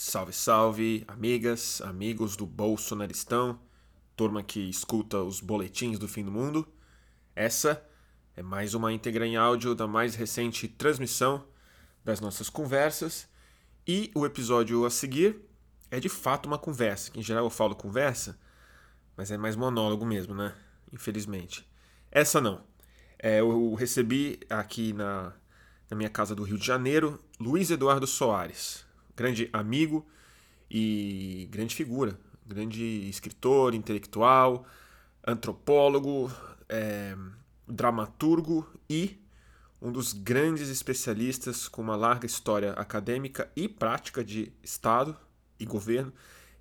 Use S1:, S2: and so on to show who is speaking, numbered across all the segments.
S1: Salve, salve, amigas, amigos do Bolsonaristão, turma que escuta os boletins do fim do mundo. Essa é mais uma íntegra em áudio da mais recente transmissão das nossas conversas. E o episódio a seguir é de fato uma conversa, que em geral eu falo conversa, mas é mais monólogo mesmo, né? Infelizmente. Essa não. É, eu recebi aqui na, na minha casa do Rio de Janeiro Luiz Eduardo Soares grande amigo e grande figura, grande escritor, intelectual, antropólogo, é, dramaturgo e um dos grandes especialistas com uma larga história acadêmica e prática de Estado e governo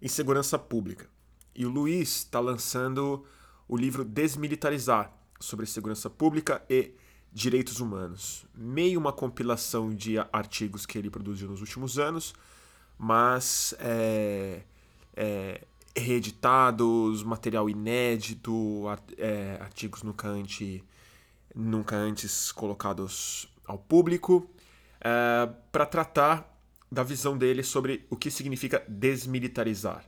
S1: em segurança pública. E o Luiz está lançando o livro Desmilitarizar sobre segurança pública e direitos humanos. Meio uma compilação de artigos que ele produziu nos últimos anos, mas é, é, reeditados, material inédito, é, artigos nunca antes, nunca antes colocados ao público, é, para tratar da visão dele sobre o que significa desmilitarizar.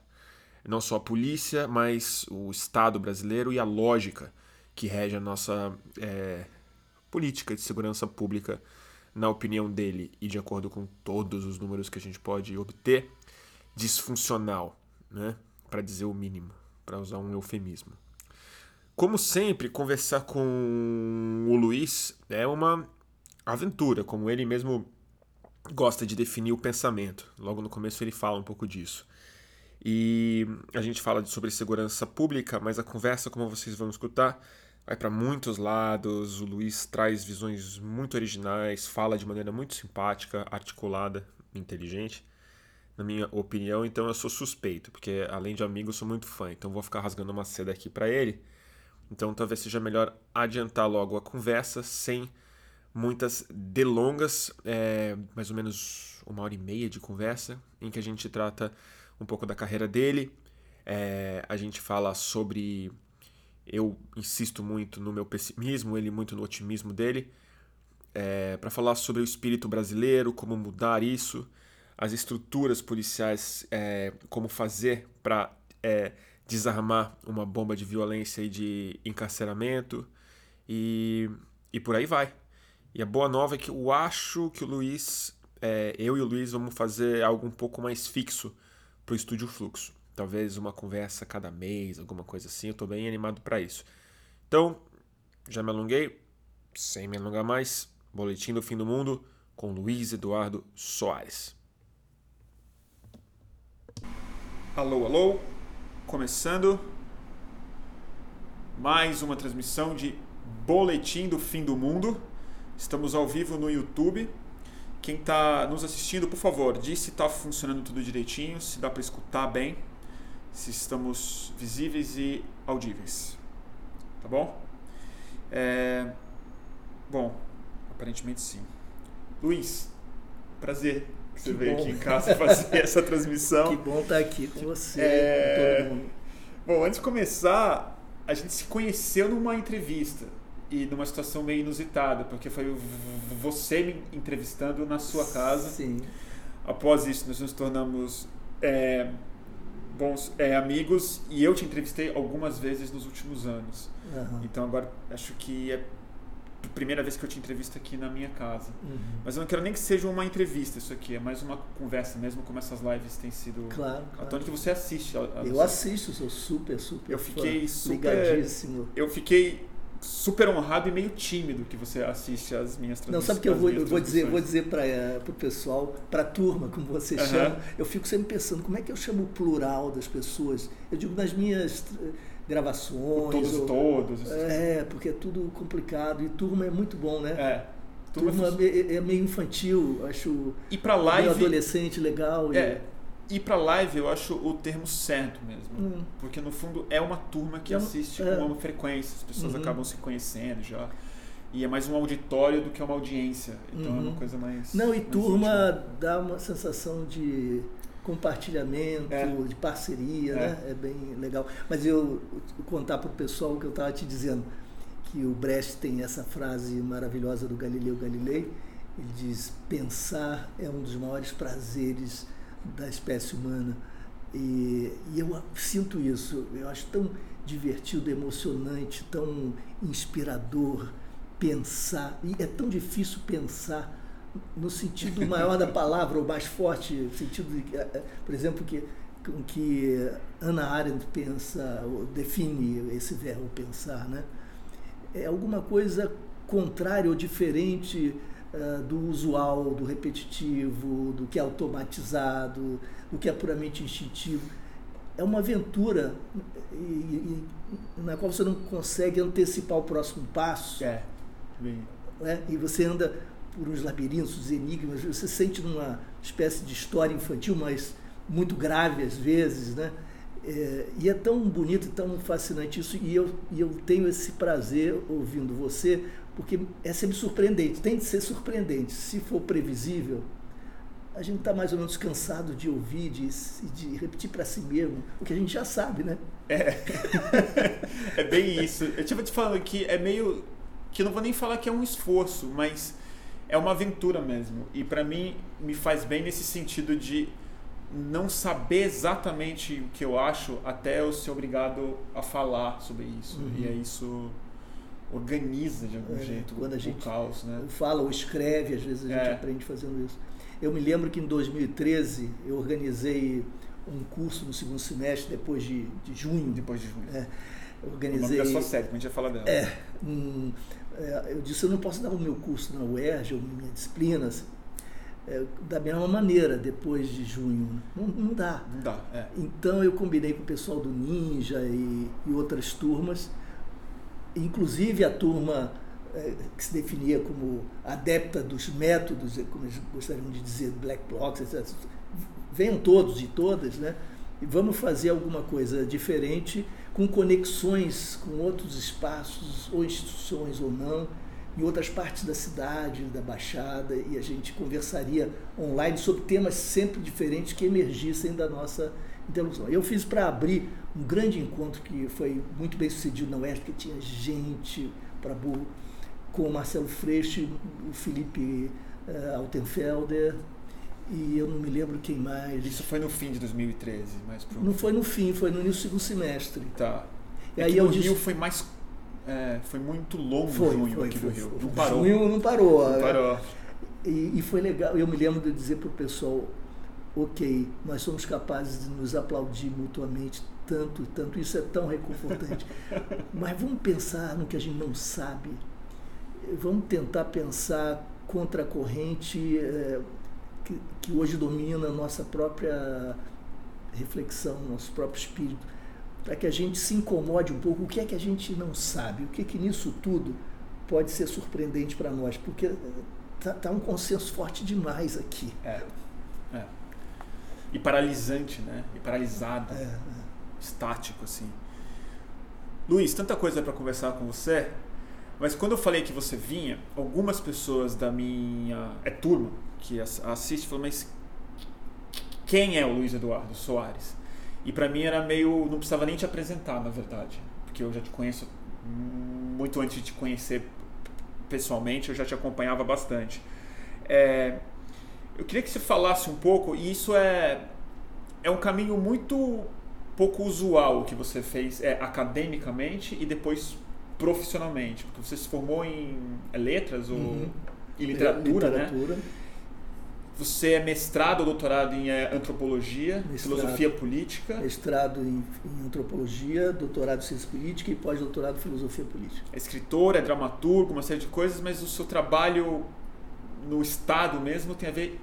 S1: Não só a polícia, mas o Estado brasileiro e a lógica que rege a nossa é, política de segurança pública na opinião dele e de acordo com todos os números que a gente pode obter, disfuncional, né? para dizer o mínimo, para usar um eufemismo. Como sempre, conversar com o Luiz é uma aventura, como ele mesmo gosta de definir o pensamento. Logo no começo ele fala um pouco disso. E a gente fala sobre segurança pública, mas a conversa, como vocês vão escutar, vai para muitos lados. O Luiz traz visões muito originais, fala de maneira muito simpática, articulada, inteligente, na minha opinião. Então eu sou suspeito, porque além de amigo, eu sou muito fã. Então vou ficar rasgando uma seda aqui para ele. Então talvez seja melhor adiantar logo a conversa sem muitas delongas, é, mais ou menos uma hora e meia de conversa, em que a gente trata um pouco da carreira dele. É, a gente fala sobre eu insisto muito no meu pessimismo, ele muito no otimismo dele, é, para falar sobre o espírito brasileiro, como mudar isso, as estruturas policiais, é, como fazer para é, desarmar uma bomba de violência e de encarceramento, e, e por aí vai. E a boa nova é que eu acho que o Luiz, é, eu e o Luiz vamos fazer algo um pouco mais fixo para o Estúdio Fluxo talvez uma conversa cada mês, alguma coisa assim. Eu estou bem animado para isso. Então, já me alonguei, sem me alongar mais, Boletim do Fim do Mundo com Luiz Eduardo Soares. Alô, alô, começando mais uma transmissão de Boletim do Fim do Mundo. Estamos ao vivo no YouTube. Quem está nos assistindo, por favor, diz se está funcionando tudo direitinho, se dá para escutar bem se estamos visíveis e audíveis. Tá bom? É... Bom, aparentemente sim. Luiz, prazer que você que veio bom. aqui em casa fazer essa transmissão.
S2: Que bom estar aqui com você, é... com todo mundo.
S1: Bom, antes de começar, a gente se conheceu numa entrevista e numa situação meio inusitada, porque foi você me entrevistando na sua casa.
S2: Sim.
S1: Após isso, nós nos tornamos é, bons é, amigos e eu te entrevistei algumas vezes nos últimos anos. Uhum. Então agora acho que é a primeira vez que eu te entrevisto aqui na minha casa. Uhum. Mas eu não quero nem que seja uma entrevista isso aqui, é mais uma conversa mesmo, como essas lives têm sido.
S2: Claro.
S1: claro. que você assiste. A,
S2: a eu assisto, sou super, super.
S1: Eu fiquei
S2: fã,
S1: super.
S2: Ligadíssimo.
S1: Eu fiquei super honrado e meio tímido que você assiste as minhas transmissões.
S2: Não, sabe que eu vou, eu vou dizer, vou dizer para uh, o pessoal, para a turma, como você uhum. chama, eu fico sempre pensando como é que eu chamo o plural das pessoas. Eu digo nas minhas eh, gravações.
S1: Todos, ou, todos.
S2: É, porque é tudo complicado e turma é muito bom, né?
S1: É.
S2: Turma, turma é, é, meio infantil, acho.
S1: E para live.
S2: Meio adolescente, legal.
S1: É. E, ir para live eu acho o termo certo mesmo. Hum. Porque no fundo é uma turma que assiste é. com uma frequência, as pessoas uhum. acabam se conhecendo já. E é mais um auditório do que uma audiência. Então uhum. é uma uhum. coisa mais.
S2: Não, e
S1: mais
S2: turma íntima. dá uma sensação de compartilhamento, é. de parceria, é. né? É bem legal. Mas eu, eu contar para o pessoal o que eu estava te dizendo, que o Brecht tem essa frase maravilhosa do Galileu Galilei. Ele diz: pensar é um dos maiores prazeres da espécie humana. E, e, eu sinto isso, eu acho tão divertido, emocionante, tão inspirador pensar, e é tão difícil pensar no sentido maior da palavra, ou mais forte, sentido, de, eh, eh, por exemplo, que, que Ana Arendt pensa, ou define esse verbo pensar, né? é alguma coisa contrária ou diferente uh, do usual, do repetitivo, do que é automatizado, do que é puramente instintivo. É uma aventura e, e, na qual você não consegue antecipar o próximo passo.
S3: É. Bem...
S2: É? E você anda por uns labirintos, enigmas, você sente numa espécie de história infantil, mas muito grave às vezes, né? É, e é tão bonito e tão fascinante isso, e eu, e eu tenho esse prazer ouvindo você, porque é sempre surpreendente, tem de ser surpreendente. Se for previsível, a gente está mais ou menos cansado de ouvir, de, de repetir para si mesmo o que a gente já sabe, né?
S3: É, é bem isso. Eu estava te falando que é meio. que não vou nem falar que é um esforço, mas é uma aventura mesmo. E para mim, me faz bem nesse sentido de não saber exatamente o que eu acho até eu ser obrigado a falar sobre isso. Uhum. E é isso organiza de algum é, jeito
S2: quando
S3: o,
S2: a gente
S3: caos, né?
S2: fala ou escreve, às vezes a gente é. aprende fazendo isso. Eu me lembro que em 2013 eu organizei um curso no segundo semestre, depois de, de junho.
S3: Depois de junho.
S2: É, organizei.
S3: O nome da sua série, a gente vai falar dela.
S2: É, um, é, eu disse, eu não posso dar o meu curso na UERJ, ou minha disciplina, assim, é, da mesma maneira depois de junho. Não, não dá.
S3: Não dá. É.
S2: Então eu combinei com o pessoal do Ninja e, e outras turmas, inclusive a turma é, que se definia como adepta dos métodos, é, como eles gostariam de dizer, black blocks, etc. Venham todos e todas, né? E vamos fazer alguma coisa diferente, com conexões com outros espaços, ou instituições ou não em outras partes da cidade, da Baixada, e a gente conversaria online sobre temas sempre diferentes que emergissem da nossa interlocução. Eu fiz para abrir um grande encontro que foi muito bem sucedido na UERJ, porque tinha gente para burro, com o Marcelo Freixo, o Felipe uh, Altenfelder, e eu não me lembro quem mais.
S3: Isso foi no fim de 2013, mas
S2: pro... Não foi no fim, foi no início do segundo semestre.
S3: Tá. E é aí eu disse... Rio foi mais é, foi muito longo
S2: foi,
S3: junho
S2: foi,
S3: aqui
S2: foi,
S3: do Rio.
S2: Não parou. Junho não parou.
S3: Não é. parou.
S2: E, e, foi legal. Eu me lembro de dizer para o pessoal, ok, nós somos capazes de nos aplaudir mutuamente tanto, tanto. Isso é tão reconfortante. Mas vamos pensar no que a gente não sabe. Vamos tentar pensar contra a corrente é, que, que hoje domina a nossa própria reflexão, nosso próprio espírito para que a gente se incomode um pouco. O que é que a gente não sabe? O que é que nisso tudo pode ser surpreendente para nós? Porque tá, tá, um consenso forte demais aqui.
S3: É. E paralisante, né? E paralisado. É, é. Estático, assim. Luiz, tanta coisa para conversar com você, mas quando eu falei que você vinha, algumas pessoas da minha é turma que assiste falaram, mas quem é o Luiz Eduardo Soares? E para mim era meio. Não precisava nem te apresentar, na verdade. Porque eu já te conheço muito antes de te conhecer pessoalmente, eu já te acompanhava bastante. É, eu queria que você falasse um pouco, e isso é, é um caminho muito pouco usual que você fez é, academicamente e depois profissionalmente, porque você se formou em letras ou
S2: uhum.
S3: em literatura,
S2: literatura,
S3: né? Você é mestrado ou doutorado em eh, antropologia, mestrado, filosofia política?
S2: Mestrado em, em, antropologia, doutorado em ciência política e pós-doutorado em filosofia política.
S3: É escritor, é dramaturgo, uma série de coisas, mas o seu trabalho no Estado mesmo tem a ver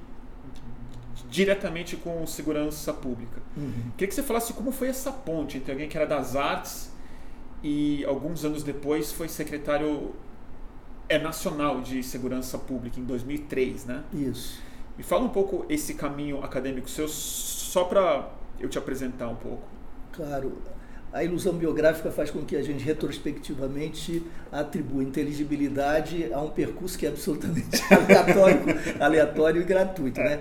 S3: diretamente com segurança pública.
S2: Uhum.
S3: Queria que você falasse como foi essa ponte entre alguém que era das artes e alguns anos depois foi secretário é nacional de segurança pública em 2003, né?
S2: Isso.
S3: Me fala um pouco esse caminho acadêmico seu, só para eu te apresentar um pouco.
S2: Claro. A ilusão biográfica faz com que a gente retrospectivamente atribua inteligibilidade a um percurso que é absolutamente aleatório, aleatório e gratuito, né?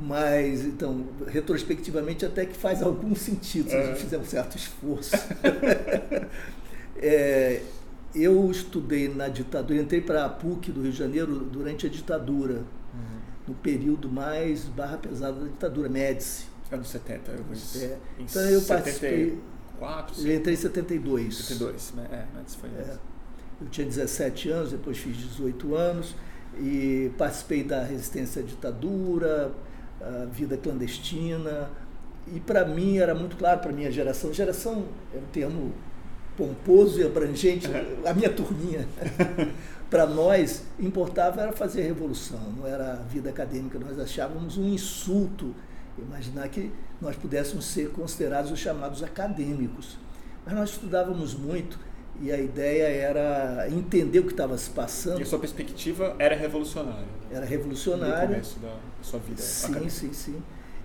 S2: Mas, então, retrospectivamente até que faz algum sentido se a gente é. fizer um certo esforço. é, eu estudei na ditadura, entrei para a PUC do Rio de Janeiro durante a ditadura. no período mais barra pesada da ditadura, Médici.
S1: Anos 70, eu conheci.
S2: É. Então eu participei.
S1: 74,
S2: eu entrei em 72.
S1: 72, é, antes foi é.
S2: Eu tinha 17 anos, depois fiz 18 anos e participei da resistência à ditadura, a vida clandestina. E para mim era muito claro, para a minha geração, geração é um termo pomposo e abrangente, a minha turminha. para nós, importava era fazer revolução, não era a vida acadêmica. Nós achávamos um insulto imaginar que nós pudéssemos ser considerados os chamados acadêmicos. Mas nós estudávamos muito e a ideia era entender o que estava se passando.
S1: E a sua perspectiva era revolucionária?
S2: Era revolucionária. No
S1: começo da sua vida
S2: Sim,
S1: acadêmica.
S2: sim, sim.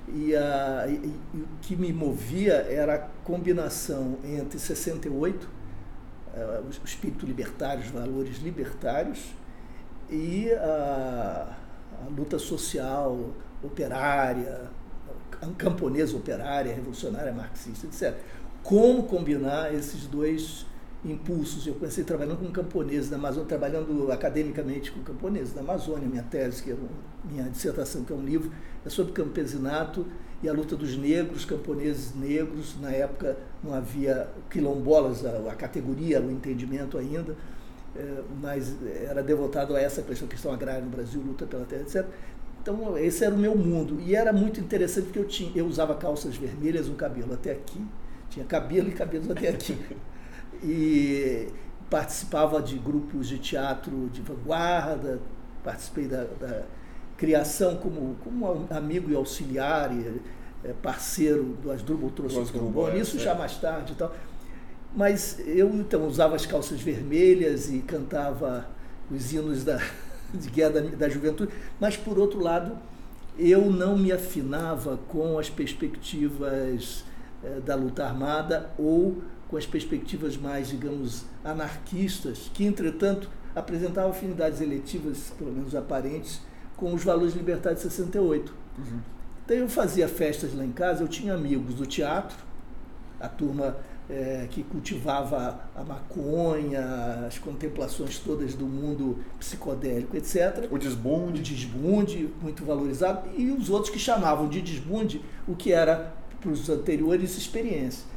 S2: E, a, e, e, o que me movia era a combinação entre 68, uh, eh, o espírito libertário, os valores libertários, e a, a luta social, operária, camponesa, operária, revolucionária, marxista, etc. Como combinar esses dois impulsos. Eu comecei trabalhando com camponeses da Amazônia, trabalhando academicamente com camponeses da Amazônia. Minha tese, que é minha dissertação, que é um livro, é sobre campesinato e a luta dos negros, camponeses negros. Na época não havia quilombolas, a, categoria, o entendimento ainda, é, mas era devotado a essa questão, questão agrária no Brasil, luta pela terra, etc. Então, esse era o meu mundo. E era muito interessante porque eu, tinha, eu usava calças vermelhas, um cabelo até aqui. Tinha cabelo e cabelos até aqui. e participava de grupos de teatro de vanguarda, participei da, da criação como, como amigo e auxiliar, e, é, parceiro do Asdrubal trouxe o trombone, isso é. já mais tarde e tal. Mas eu então usava as calças vermelhas e cantava os hinos da, de guerra da, da juventude, mas por outro lado eu não me afinava com as perspectivas eh, da luta armada ou com as perspectivas mais, digamos, anarquistas, que, entretanto, apresentavam afinidades eletivas, pelo menos aparentes, com os valores libertários de 68. Uhum. Então, eu fazia festas lá em casa, eu tinha amigos do teatro, a turma é, que cultivava a maconha, as contemplações todas do mundo psicodélico, etc.
S1: O desbunde.
S2: O desbunde, muito valorizado, e os outros que chamavam de desbunde o que era para os anteriores experiência.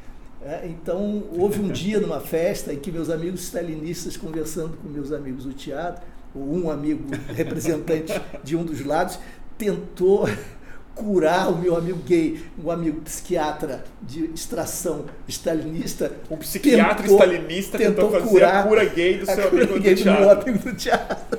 S2: É, então, houve um dia numa festa em que meus amigos stalinistas, conversando com meus amigos do teatro, um amigo representante de um dos lados, tentou curar o meu amigo gay, um amigo psiquiatra de extração stalinista.
S1: Um psiquiatra tentou, stalinista tentou, tentou fazer curar a cura gay do seu amigo do teatro.
S2: Meu amigo do teatro.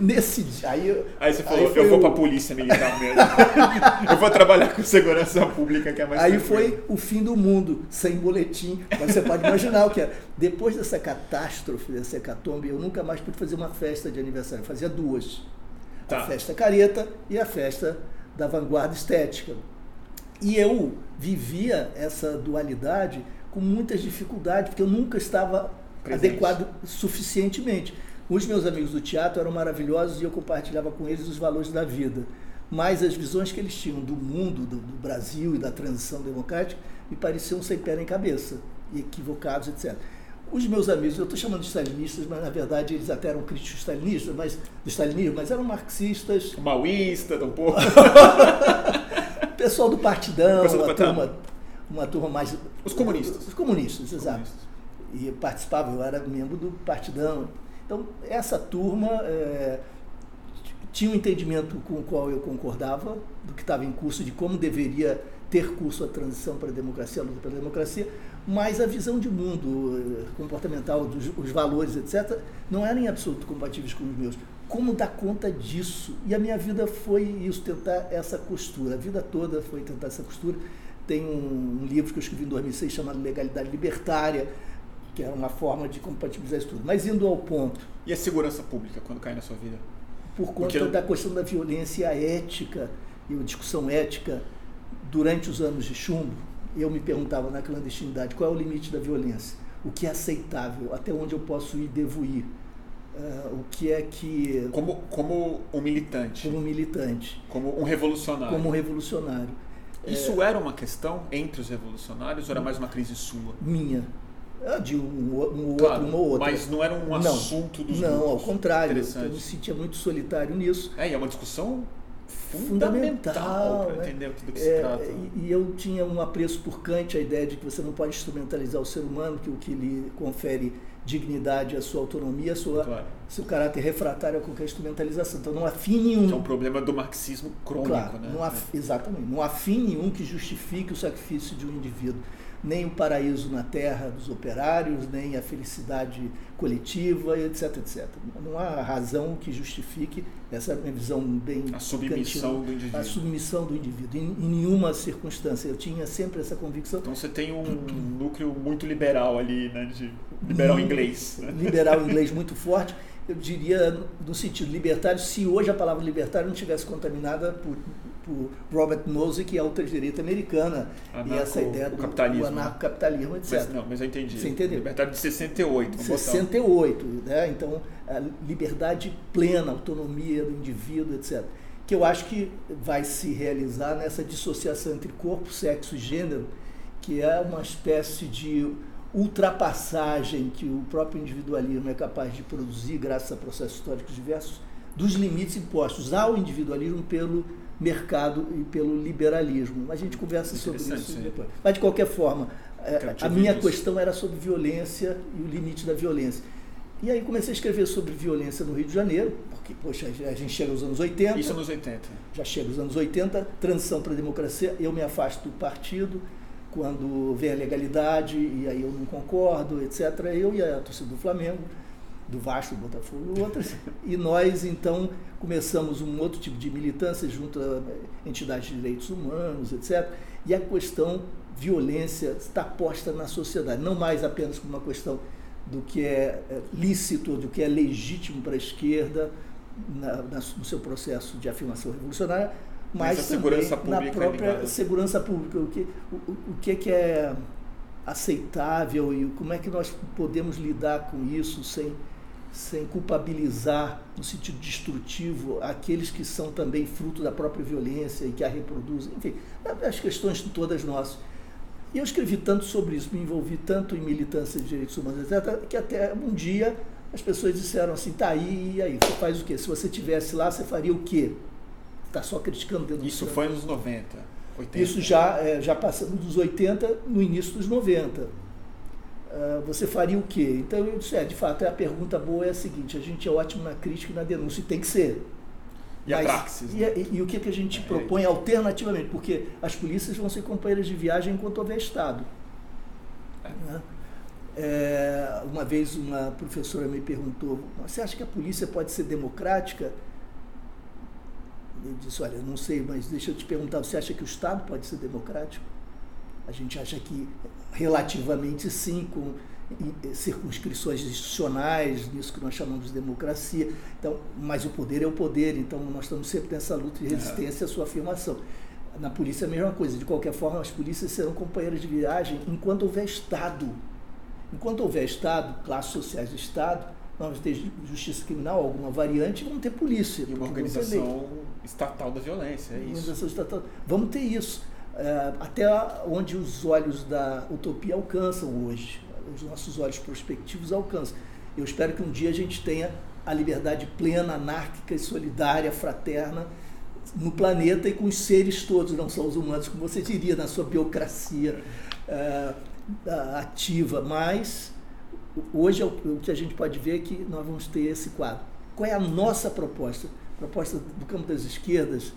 S2: Nesse dia. Aí, eu,
S1: aí você falou, aí eu vou o... para a polícia militar mesmo. eu vou trabalhar com segurança pública, que é mais
S2: Aí tranquilo. foi o fim do mundo, sem boletim. Mas você pode imaginar o que é. Depois dessa catástrofe, dessa hecatombe, eu nunca mais pude fazer uma festa de aniversário. Eu fazia duas. Tá. A festa careta e a festa da vanguarda estética. E eu vivia essa dualidade com muitas dificuldades, porque eu nunca estava Presente. adequado suficientemente. Os meus amigos do teatro eram maravilhosos e eu compartilhava com eles os valores da vida. Mas as visões que eles tinham do mundo, do, do Brasil e da transição democrática me pareciam sem pé nem cabeça, equivocados, etc. Os meus amigos, eu estou chamando de stalinistas, mas na verdade eles até eram críticos stalinistas, mas, do stalinismo, mas eram marxistas.
S1: Maoísta, um pouco.
S2: Pessoal do Partidão, Pessoal do uma, turma, uma turma mais.
S1: Os comunistas.
S2: Os comunistas, exato. Comunistas. E participava, eu era membro do Partidão. Então, essa turma é, tinha um entendimento com o qual eu concordava, do que estava em curso, de como deveria ter curso a transição para a democracia, a luta pela democracia, mas a visão de mundo eh, comportamental, dos, os valores, etc., não eram em absoluto compatíveis com os meus. Como dar conta disso? E a minha vida foi isso, tentar essa costura. A vida toda foi tentar essa costura. Tem um, um livro que eu escrevi em 2006 chamado Legalidade Libertária, que é uma forma de compatibilizar isso tudo. Mas indo ao ponto.
S1: E a segurança pública, quando cai na sua vida?
S2: Por conta Porque... da questão da violência ética e a discussão ética durante os anos de chumbo, eu me perguntava na clandestinidade qual é o limite da violência, o que é aceitável, até onde eu posso ir, devo ir. Uh, o que é que.
S1: Como, como um militante.
S2: Como um militante.
S1: Como um revolucionário.
S2: Como um revolucionário.
S1: Isso é... era uma questão entre os revolucionários ou era mais uma crise sua?
S2: Minha. Ah, de um, um claro, outro, uma ou outra.
S1: Mas não era um
S2: não,
S1: assunto dos
S2: Não,
S1: grupos.
S2: ao contrário. Eu me sentia muito solitário nisso.
S1: É, e é uma discussão
S2: fundamental
S1: para né? entender do que é, se trata.
S2: E, e, eu tinha um apreço por Kant, a ideia de que você não pode instrumentalizar o ser humano, que o que lhe confere dignidade, a sua autonomia, a sua, claro. seu caráter refratário a qualquer instrumentalização. Então não há fim nenhum.
S1: é um problema do marxismo crônico,
S2: claro,
S1: né?
S2: Não há, é. exatamente. Não há fim nenhum que justifique o sacrifício de um indivíduo nem o paraíso na terra dos operários, nem a felicidade coletiva, etc, etc. Não há razão que justifique essa minha visão bem
S1: a submissão do indivíduo.
S2: A submissão do indivíduo em, em, nenhuma circunstância. Eu tinha sempre essa convicção.
S1: Então você tem um núcleo muito liberal ali, né, de liberal inglês.
S2: Né? Liberal inglês muito forte. Eu diria no sentido libertário, se hoje a palavra libertário não tivesse contaminada por por Robert Nozick que é a ultradireita americana.
S1: Anarco,
S2: e essa ideia do, capitalismo, do
S1: anarcocapitalismo, etc. Mas, não, mas eu entendi.
S2: Você entendeu?
S1: Libertário de 68.
S2: 68, né? Então, a liberdade plena, autonomia do indivíduo, etc. Que eu acho que vai se realizar nessa dissociação entre corpo, sexo e gênero, que é uma espécie de ultrapassagem que o próprio individualismo é capaz de produzir, graças a processos históricos diversos, dos limites impostos ao individualismo pelo mercado e pelo liberalismo. Mas a gente conversa sobre isso depois. Mas, de qualquer forma, é, a minha questão era sobre violência e o limite da violência. E aí comecei a escrever sobre violência no Rio de Janeiro, porque, poxa, a gente chega aos anos 80.
S1: Isso nos 80.
S2: Já chega aos anos 80, transição para a democracia, eu me afasto do partido, quando vem a legalidade, e aí eu não concordo, etc. Eu e a torcida do Flamengo do Vasco, do Botafogo e outras. E nós, então, começamos um outro tipo de militância junto a entidades de direitos humanos, etc. E a questão violência está posta na sociedade, não mais apenas como uma questão do que é, é lícito, do que é legítimo para a esquerda na, na, no seu processo de afirmação revolucionária, mas, mas também na é própria é segurança pública. O que, o, o que, é que é aceitável e como é que nós podemos lidar com isso sem sem culpabilizar no sentido destrutivo aqueles que são também fruto da própria violência e que a reproduzem, enfim, as questões todas nossas. E eu escrevi tanto sobre isso, me envolvi tanto em militância de direitos humanos, etc., que até um dia as pessoas disseram assim, tá aí, e aí, você faz o quê? Se você tivesse lá, você faria o quê? Está só criticando, denunciando.
S1: Isso foi nos 90, 80.
S2: Isso já, é, já passando dos 80, no início dos 90 ah, você faria o quê? Então eu disse, é, de fato, a pergunta boa é a seguinte, a gente é ótimo na crítica e na denúncia, e tem que ser.
S1: E Mas, a praxis?
S2: E, e, e, o que, que a gente é, propõe é. alternativamente? Porque as polícias vão ser companheiras de viagem enquanto houver Estado. É. Né? É, uma vez uma professora me perguntou, você acha que a polícia pode ser democrática? Eu disse, olha, não sei, mas deixa eu te perguntar, você acha que o Estado pode ser democrático? A gente acha que relativamente sim, com circunscrições institucionais, nisso que nós chamamos de democracia. Então, mas o poder é o poder, então nós estamos sempre nessa luta de resistência à sua afirmação. Na polícia é a mesma coisa, de qualquer forma, as polícias serão companheiras de viagem enquanto houver Estado. Enquanto houver Estado, classes sociais do Estado, nós vamos ter justiça criminal, alguma variante, vamos ter polícia.
S1: E uma organização estatal da violência, é isso. Organização estatal.
S2: Vamos ter isso é, até onde os olhos da utopia alcançam hoje, os nossos olhos prospectivos alcançam. Eu espero que um dia a gente tenha a liberdade plena, anárquica e solidária, fraterna no planeta e com os seres todos, não só os humanos, como você diria na sua biocracia é, ativa. Mas hoje é o que a gente pode ver é que nós vamos ter esse quadro. Qual é a nossa proposta? A proposta do campo das esquerdas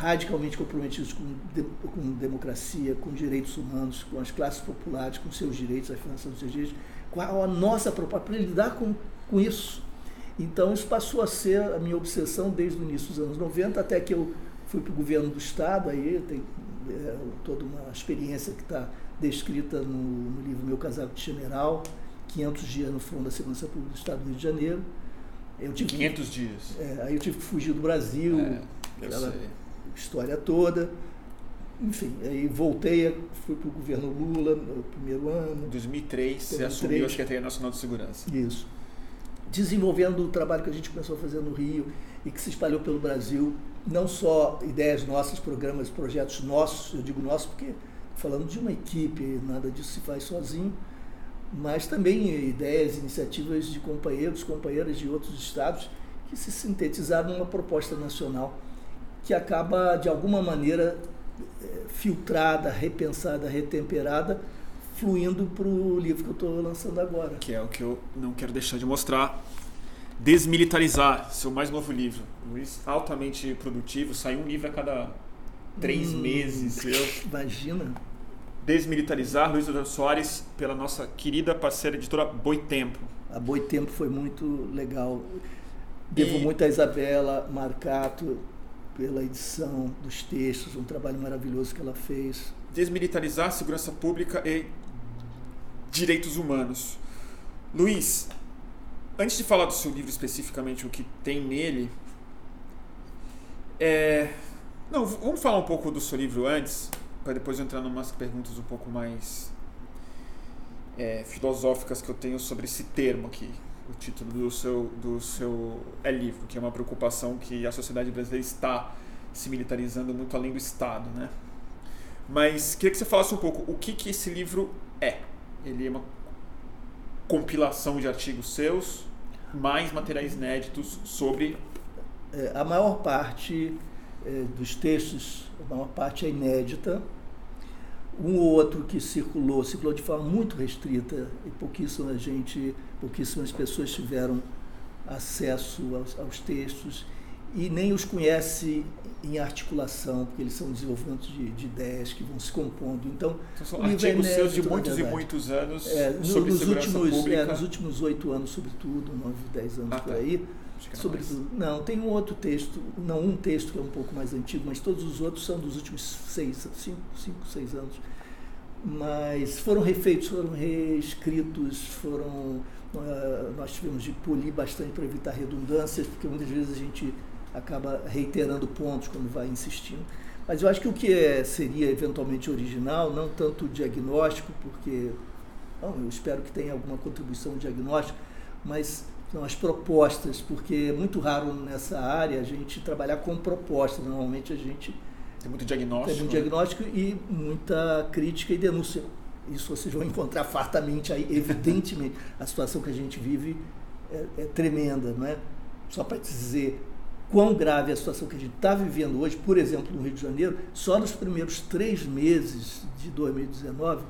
S2: radicalmente comprometidos com, de, com democracia, com direitos humanos, com as classes populares, com seus direitos, a afirmação dos seus direitos, qual a nossa proposta para lidar com, com isso. Então, isso passou a ser a minha obsessão desde o início dos anos 90, até que eu fui para o governo do Estado, aí tem é, toda uma experiência que está descrita no, no, livro Meu Casaco de General, 500 dias no front da segurança pública do Estado do Rio de Janeiro.
S1: Eu tive 500 que, dias.
S2: É, aí eu tive que fugir do Brasil. É,
S1: aquela, sei
S2: história toda. Enfim, aí voltei, fui para o governo Lula no primeiro ano.
S1: Em 2003, você assumiu a Secretaria Nacional de Segurança.
S2: Isso. Desenvolvendo o trabalho que a gente começou a fazer no Rio e que se espalhou pelo Brasil, não só ideias nossas, programas, projetos nossos, eu digo nossos porque falando de uma equipe, nada disso se faz sozinho, mas também ideias, iniciativas de companheiros, companheiras de outros estados que se sintetizaram numa proposta nacional que acaba, de alguma maneira, é, filtrada, repensada, retemperada, fluindo para o livro que eu estou lançando agora.
S3: Que é o que eu não quero deixar de mostrar. Desmilitarizar, seu mais novo livro. Luiz, altamente produtivo, sai um livro a cada três hum, meses. Eu...
S2: Imagina.
S3: Desmilitarizar, Luiz Eduardo Soares, pela nossa querida parceira editora Boitempo.
S2: A Boitempo foi muito legal. Devo e... muito a Isabela Marcato pela edição dos textos, um trabalho maravilhoso que ela fez.
S3: Desmilitarizar segurança pública e direitos humanos. Luiz, antes de falar do seu livro especificamente, o que tem nele, é... não, vamos falar um pouco do seu livro antes, para depois entrar em umas perguntas um pouco mais é, filosóficas que eu tenho sobre esse termo aqui. O título do seu, do seu é livro, que é uma preocupação que a sociedade brasileira está se militarizando muito além do Estado, né? Mas queria que você falasse um pouco o que, que esse livro é. Ele é uma compilação de artigos seus, mais materiais inéditos sobre.
S2: É, a maior parte é, dos textos, a maior parte é inédita. Um ou outro que circulou, circulou de forma muito restrita e pouquíssima gente, pouquíssimas pessoas tiveram acesso aos, aos textos e nem os conhece em articulação, porque eles são desenvolvimentos de, de ideias que vão se compondo. Então,
S3: então são artigos é seus de muitos e muitos anos é, no, sobre nos
S2: últimos, é, nos últimos oito anos, sobretudo, nove, dez anos ah, por tá. aí. Sobretudo, não, tem um outro texto, não um texto que é um pouco mais antigo, mas todos os outros são dos últimos seis, cinco, cinco seis anos. Mas foram refeitos, foram reescritos, foram. Uh, nós tivemos de polir bastante para evitar redundâncias, porque muitas vezes a gente acaba reiterando pontos quando vai insistindo. Mas eu acho que o que é, seria eventualmente original, não tanto o diagnóstico, porque não, eu espero que tenha alguma contribuição diagnóstico, mas não, as propostas, porque é muito raro nessa área a gente trabalhar com propostas. Normalmente a gente
S3: tem muito diagnóstico.
S2: Tem muito diagnóstico e muita crítica e denúncia. Isso vocês vão encontrar fartamente aí, evidentemente. a situação que a gente vive é, é tremenda, não é? Só para dizer, quão grave é a situação que a gente está vivendo hoje, por exemplo, no Rio de Janeiro, só nos primeiros três meses de 2019,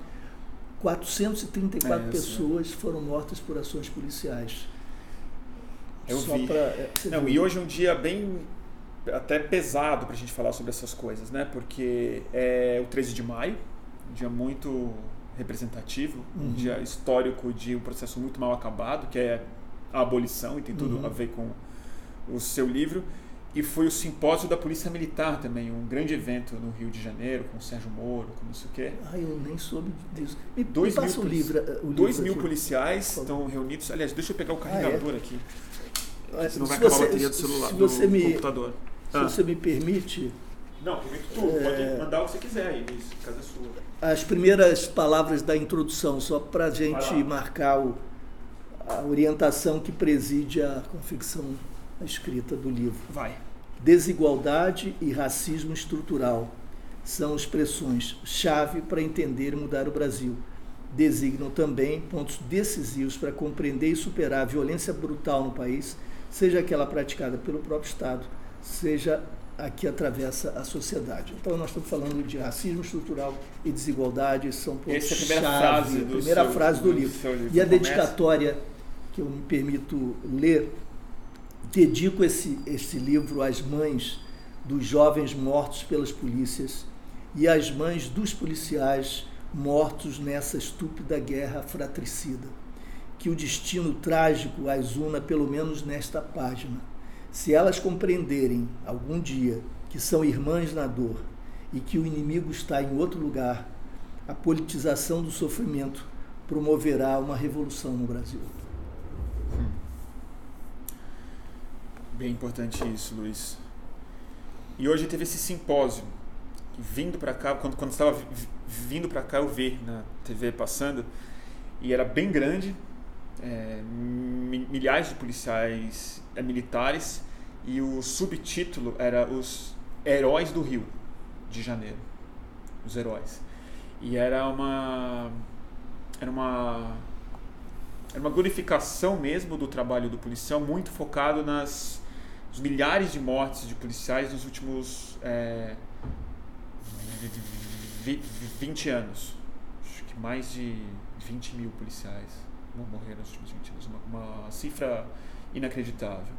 S2: 434 é, pessoas foram mortas por ações policiais.
S3: Eu só vi. Pra, é, Não, e hoje é um dia bem até pesado para a gente falar sobre essas coisas, né? Porque é o 13 de maio, um dia muito representativo, uhum. um dia histórico de um processo muito mal acabado, que é a abolição, e tem tudo uhum. a ver com o seu livro. E foi o simpósio da Polícia Militar também, um grande evento no Rio de Janeiro, com o Sérgio Moro, com não sei o quê.
S2: Ah, eu nem soube disso. Me,
S3: dois me mil, o livro, o dois livro mil aqui. policiais estão reunidos. Aliás, deixa eu pegar o carregador ah, é? aqui.
S2: Senão vai acabar a bateria do celular, se você do me, computador. Se ah. você me permite...
S3: Não, permito tudo. É... Pode mandar o que você quiser aí, isso, casa é sua.
S2: As primeiras palavras da introdução, só para a gente marcar o, a orientação que preside a confecção a escrita do livro.
S3: Vai.
S2: Desigualdade e racismo estrutural são expressões chave para entender e mudar o Brasil. Designam também pontos decisivos para compreender e superar a violência brutal no país, seja aquela praticada pelo próprio Estado, seja a que atravessa a sociedade. Então nós estamos falando de racismo estrutural e desigualdade, são pontos Essa é a primeira chave, frase do, primeira seu, frase do, do livro. livro. E a dedicatória que eu me permito ler dedico esse, esse livro às mães dos jovens mortos pelas polícias e às mães dos policiais mortos nessa estúpida guerra fratricida. Que o destino trágico as una pelo menos nesta página. Se elas compreenderem algum dia que são irmãs na dor e que o inimigo está em outro lugar, a politização do sofrimento promoverá uma revolução no Brasil.
S3: Bem importante isso, Luiz. E hoje teve esse simpósio. Vindo para cá, quando, quando estava vindo para cá, eu vi na TV passando, e era bem grande, é, milhares de policiais militares, e o subtítulo era Os Heróis do Rio de Janeiro. Os heróis. E era uma. Era uma. Era uma glorificação mesmo do trabalho do policial, muito focado nas milhares de mortes de policiais nos últimos é, 20 anos. Acho que mais de 20 mil policiais morreram nos últimos 20 anos. Uma, uma cifra inacreditável.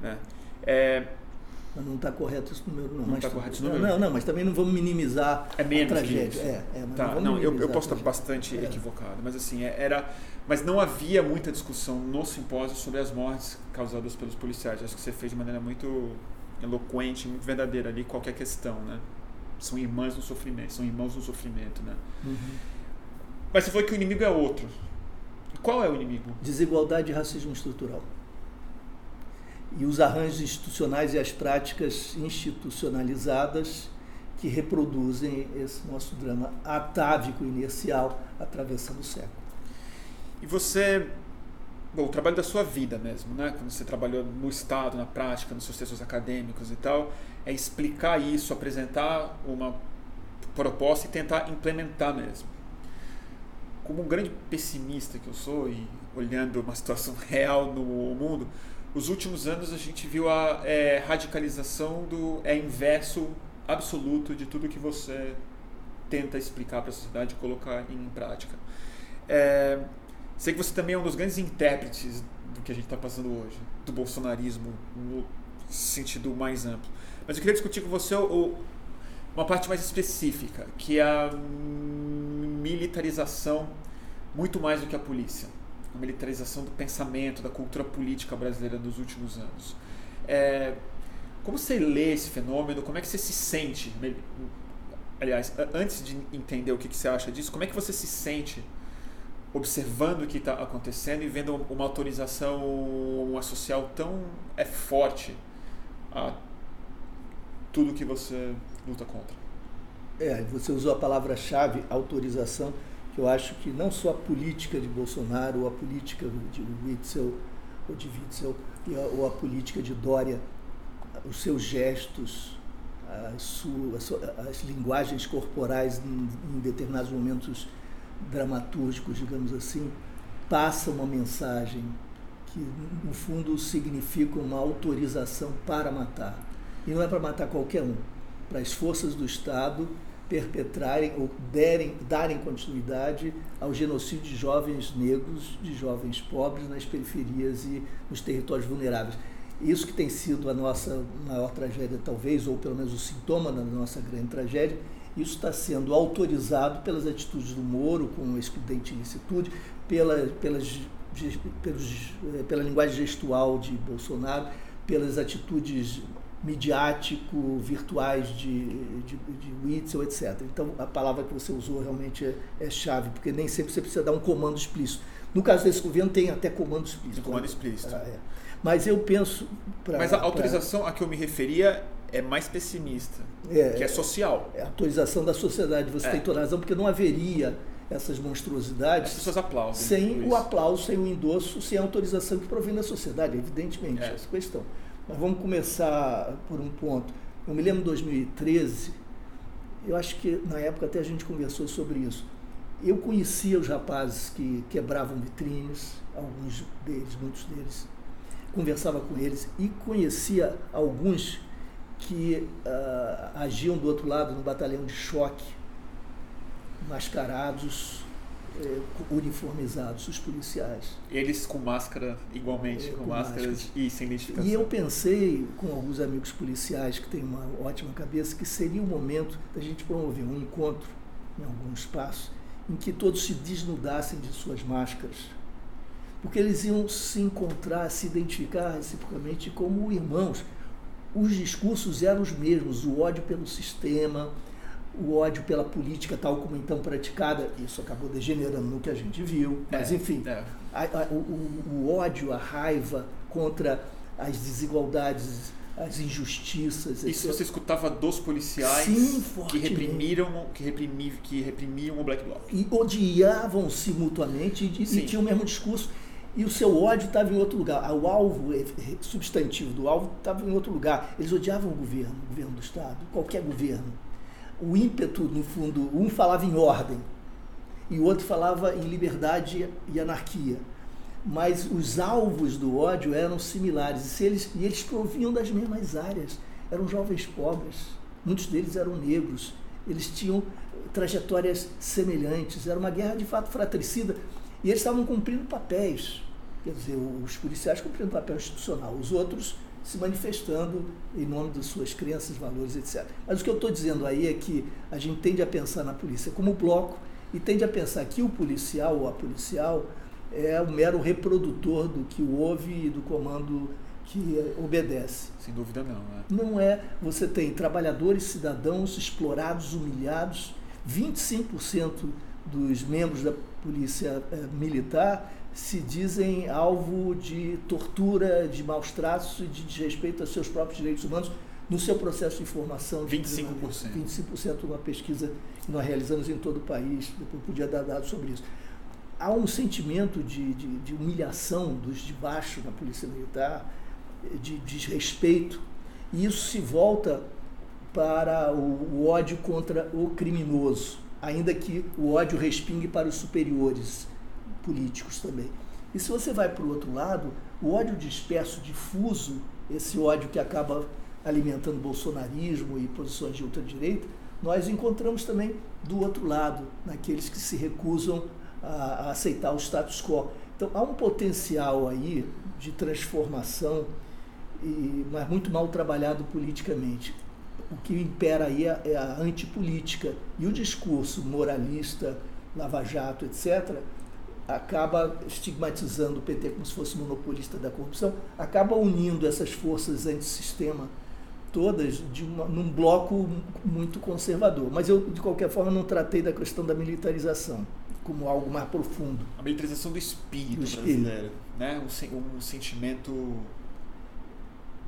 S3: Né? É,
S2: mas não está correto esse número, não.
S3: Não está correto esse número?
S2: Não, não, mas também não vamos minimizar
S3: é menos
S2: a tragédia. É, é,
S3: tá, não, não eu, eu posso estar bastante é. equivocado, mas assim, é, era. Mas não havia muita discussão no simpósio sobre as mortes causadas pelos policiais. Acho que você fez de maneira muito eloquente, muito verdadeira ali qualquer questão, né? São irmãs no sofrimento, são irmãos no sofrimento, né? Uhum. Mas você falou que o inimigo é outro. Qual é o inimigo?
S2: Desigualdade e racismo estrutural e os arranjos institucionais e as práticas institucionalizadas que reproduzem esse nosso drama atávico inercial atravessando o século.
S3: E você, bom, o trabalho da sua vida mesmo, né? Quando você trabalhou no Estado, na prática, nos seus textos acadêmicos e tal, é explicar isso, apresentar uma proposta e tentar implementar mesmo. Como um grande pessimista que eu sou e olhando uma situação real no mundo, os últimos anos a gente viu a é, radicalização do é inverso absoluto de tudo que você tenta explicar para a sociedade e colocar em prática. É, sei que você também é um dos grandes intérpretes do que a gente está passando hoje, do bolsonarismo no sentido mais amplo. Mas eu queria discutir com você o, uma parte mais específica, que é a militarização muito mais do que a polícia a militarização do pensamento, da cultura política brasileira nos últimos anos. É, como você lê esse fenômeno? Como é que você se sente? Aliás, antes de entender o que você acha disso, como é que você se sente observando o que está acontecendo e vendo uma autorização social tão é forte a tudo que você luta contra?
S2: É, você usou a palavra-chave, autorização eu acho que não só a política de Bolsonaro, ou a política de Witzel, ou de Witzel, ou a política de Dória, os seus gestos, as, suas, as linguagens corporais em, em determinados momentos dramatúrgicos, digamos assim, passa uma mensagem que, no fundo, significa uma autorização para matar. E não é para matar qualquer um, para as forças do Estado perpetrarem ou derem, darem continuidade ao genocídio de jovens negros, de jovens pobres nas periferias e nos territórios vulneráveis. Isso que tem sido a nossa maior tragédia, talvez, ou pelo menos o sintoma da nossa grande tragédia, isso está sendo autorizado pelas atitudes do Moro, com excludente ilicitude, pela, pelas, pelos, eh, pela linguagem gestual de Bolsonaro, pelas atitudes midiático, virtuais de, de, de Witzel, etc. Então, a palavra que você usou realmente é, é, chave, porque nem sempre você precisa dar um comando explícito. No caso desse governo, tem até comando explícito.
S3: Tem comando explícito.
S2: Ah, é. Mas eu penso...
S3: Pra, Mas a autorização pra... a que eu me referia é mais pessimista, é, que é social.
S2: É a autorização da sociedade. Você é. tem toda razão, porque não haveria essas monstruosidades.
S3: As pessoas aplaudem.
S2: Sem o aplauso, sem o endosso, sem a autorização que provém da sociedade, evidentemente, é. essa questão. Mas vamos começar por um ponto. Eu me lembro de 2013, eu acho que na época até a gente conversou sobre isso. Eu conhecia os rapazes que quebravam vitrines, alguns deles, muitos deles, conversava com eles e conhecia alguns que uh, agiam do outro lado no batalhão de choque, mascarados, uniformizados, os policiais.
S3: Eles com máscara igualmente, é, com, com máscaras e sem identificação.
S2: E eu pensei, com alguns amigos policiais que têm uma ótima cabeça, que seria o momento da gente promover um encontro em algum espaço em que todos se desnudassem de suas máscaras. Porque eles iam se encontrar, se identificar reciprocamente como irmãos. Os discursos eram os mesmos, o ódio pelo sistema, o ódio pela política tal como então praticada, isso acabou degenerando no que a gente viu, mas é, enfim, é. a, a, o, o, ódio, a raiva contra as desigualdades, as injustiças.
S3: Isso você escutava dos policiais
S2: Sim,
S3: que reprimiram, que, reprimi, que reprimiam o Black Bloc.
S2: E odiavam-se mutuamente e, e tinham o mesmo discurso e o seu ódio estava em outro lugar. O alvo substantivo do alvo estava em outro lugar. Eles odiavam o governo, o governo do Estado, qualquer governo o ímpeto, no fundo, um falava em ordem e o outro falava em liberdade e anarquia. mas os alvos do ódio eram similares e, se eles, e eles provinham das mesmas áreas. Eram jovens pobres, muitos deles eram negros, eles tinham trajetórias semelhantes, era uma guerra de fato fratricida e eles estavam cumprindo papéis. Quer dizer, os policiais cumprindo papel institucional, os outros se manifestando em nome das suas crenças, valores, etc. Mas o que eu estou dizendo aí é que a gente tende a pensar na polícia como bloco e tende a pensar que o policial ou a policial é o mero reprodutor do que ouve e do comando que obedece.
S3: Sem dúvida não. Né?
S2: Não é. Você tem trabalhadores, cidadãos explorados, humilhados. 25% dos membros da polícia é, militar se dizem alvo de tortura, de maus tratos e de desrespeito aos seus próprios direitos humanos no seu processo de formação.
S3: 25%.
S2: 25% uma pesquisa que nós realizamos em todo o país, depois podia dar dados sobre isso. Há um sentimento de, de, de humilhação dos de baixo na polícia militar, de desrespeito, e isso se volta para o, o ódio contra o criminoso, ainda que o ódio respingue para os superiores políticos também. E se você vai para o outro lado, o ódio disperso, difuso, esse ódio que acaba alimentando bolsonarismo e posições de ultradireita, nós encontramos também do outro lado, naqueles que se recusam a, a aceitar o status quo. Então há um potencial aí de transformação, e, mas muito mal trabalhado politicamente. O que impera aí é, é a antipolítica e o discurso moralista, lava-jato, etc., acaba estigmatizando o PT como se fosse monopolista da corrupção, acaba unindo essas forças antissistema todas de uma, num bloco muito conservador. Mas eu, de qualquer forma, não tratei da questão da militarização como algo mais profundo.
S3: A militarização do espírito, do espírito. brasileiro, né? Um, um sentimento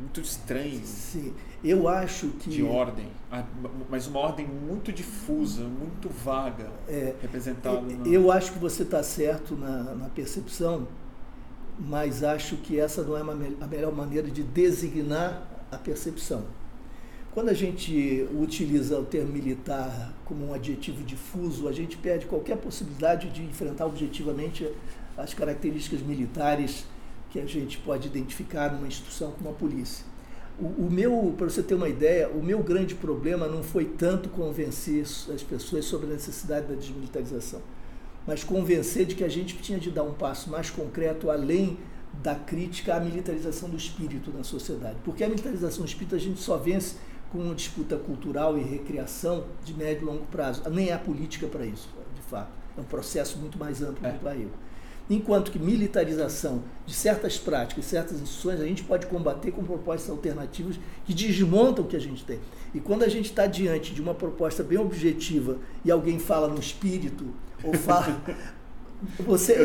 S3: muito estranho.
S2: Sim, eu acho que.
S3: De ordem, ah, mas uma ordem muito difusa, muito vaga, é, representada.
S2: Eu acho que você está certo na, na, percepção, mas acho que essa não é uma, a melhor maneira de designar a percepção. Quando a gente utiliza o termo militar como um adjetivo difuso, a gente perde qualquer possibilidade de enfrentar objetivamente as características militares que a gente pode identificar numa instituição como a polícia. O, o meu, para você ter uma ideia, o meu grande problema não foi tanto convencer as pessoas sobre a necessidade da desmilitarização, mas convencer de que a gente tinha de dar um passo mais concreto além da crítica à militarização do espírito na sociedade. Porque a militarização do espírito a gente só vence com uma disputa cultural e recreação de médio e longo prazo. Nem há política para isso, de fato. É um processo muito mais amplo, é. muito maior. Enquanto que militarização de certas práticas, certas instituições, a gente pode combater com propostas alternativas que desmontam o que a gente tem. E quando a gente está diante de uma proposta bem objetiva e alguém fala no espírito, ou fala. Você,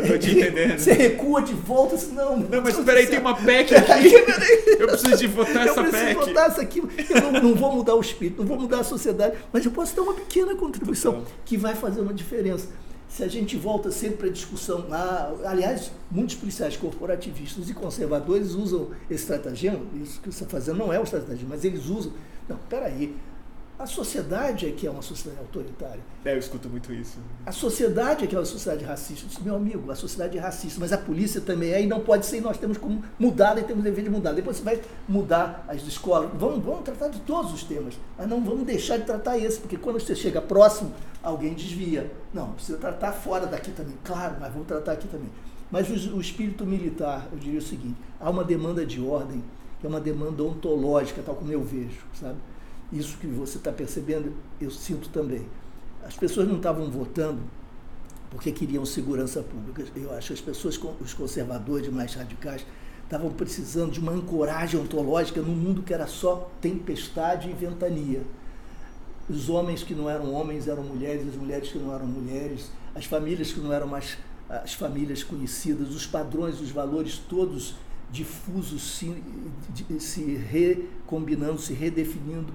S2: você recua de volta, assim, não.
S3: Não, mas peraí, tem uma PEC aqui. eu preciso de votar eu essa PEC. Eu preciso
S2: votar essa aqui. Eu não, não, vou mudar o espírito, não vou mudar a sociedade, mas eu posso dar uma pequena contribuição então. que vai fazer uma diferença se a gente volta sempre a discussão, ah, aliás, muitos policiais corporativistas e conservadores usam esse estratagema, isso que você está fazendo não é o estratagema, mas eles usam. Não, peraí, a sociedade é que é uma sociedade autoritária.
S3: É, eu escuto muito isso.
S2: A sociedade é que é uma sociedade racista. Disse, meu amigo, a sociedade é racista, mas a polícia também é e não pode ser, e nós temos como mudar e temos dever de mudar. Depois você vai mudar as escolas. Vamos, vamos tratar de todos os temas, mas não vamos deixar de tratar esse, porque quando você chega próximo, alguém desvia. Não, precisa tratar fora daqui também. Claro, mas vamos tratar aqui também. Mas o, o espírito militar, eu diria o seguinte, há uma demanda de ordem, que é uma demanda ontológica, tal como eu vejo, sabe? Isso que você está percebendo, eu sinto também. As pessoas não estavam votando porque queriam segurança pública. Eu acho que as pessoas, os conservadores mais radicais, estavam precisando de uma ancoragem ontológica num mundo que era só tempestade e ventania. Os homens que não eram homens eram mulheres, as mulheres que não eram mulheres, as famílias que não eram mais as famílias conhecidas, os padrões, os valores todos difusos se, se recombinando, se redefinindo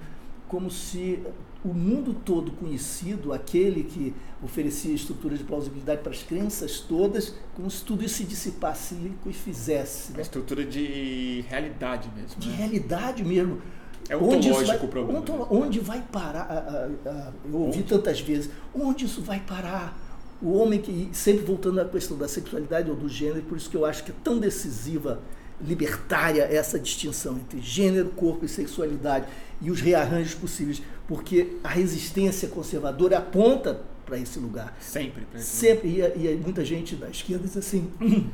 S2: como se o mundo todo conhecido, aquele que oferecia estruturas de plausibilidade para as crenças todas, como se tudo isso se dissipasse e fizesse.
S3: Né? Uma estrutura de realidade mesmo.
S2: De né? realidade mesmo.
S3: É ontológico vai, o problema. Onde,
S2: né? onde vai parar? A, a, a, eu ouvi onde? tantas vezes. Onde isso vai parar? O homem que, sempre voltando à questão da sexualidade ou do gênero, por isso que eu acho que é tão decisiva, libertária essa distinção entre gênero, corpo e sexualidade e os rearranjos possíveis, porque a resistência conservadora aponta para esse lugar.
S3: Sempre.
S2: Sempre. E, e muita gente da esquerda diz assim: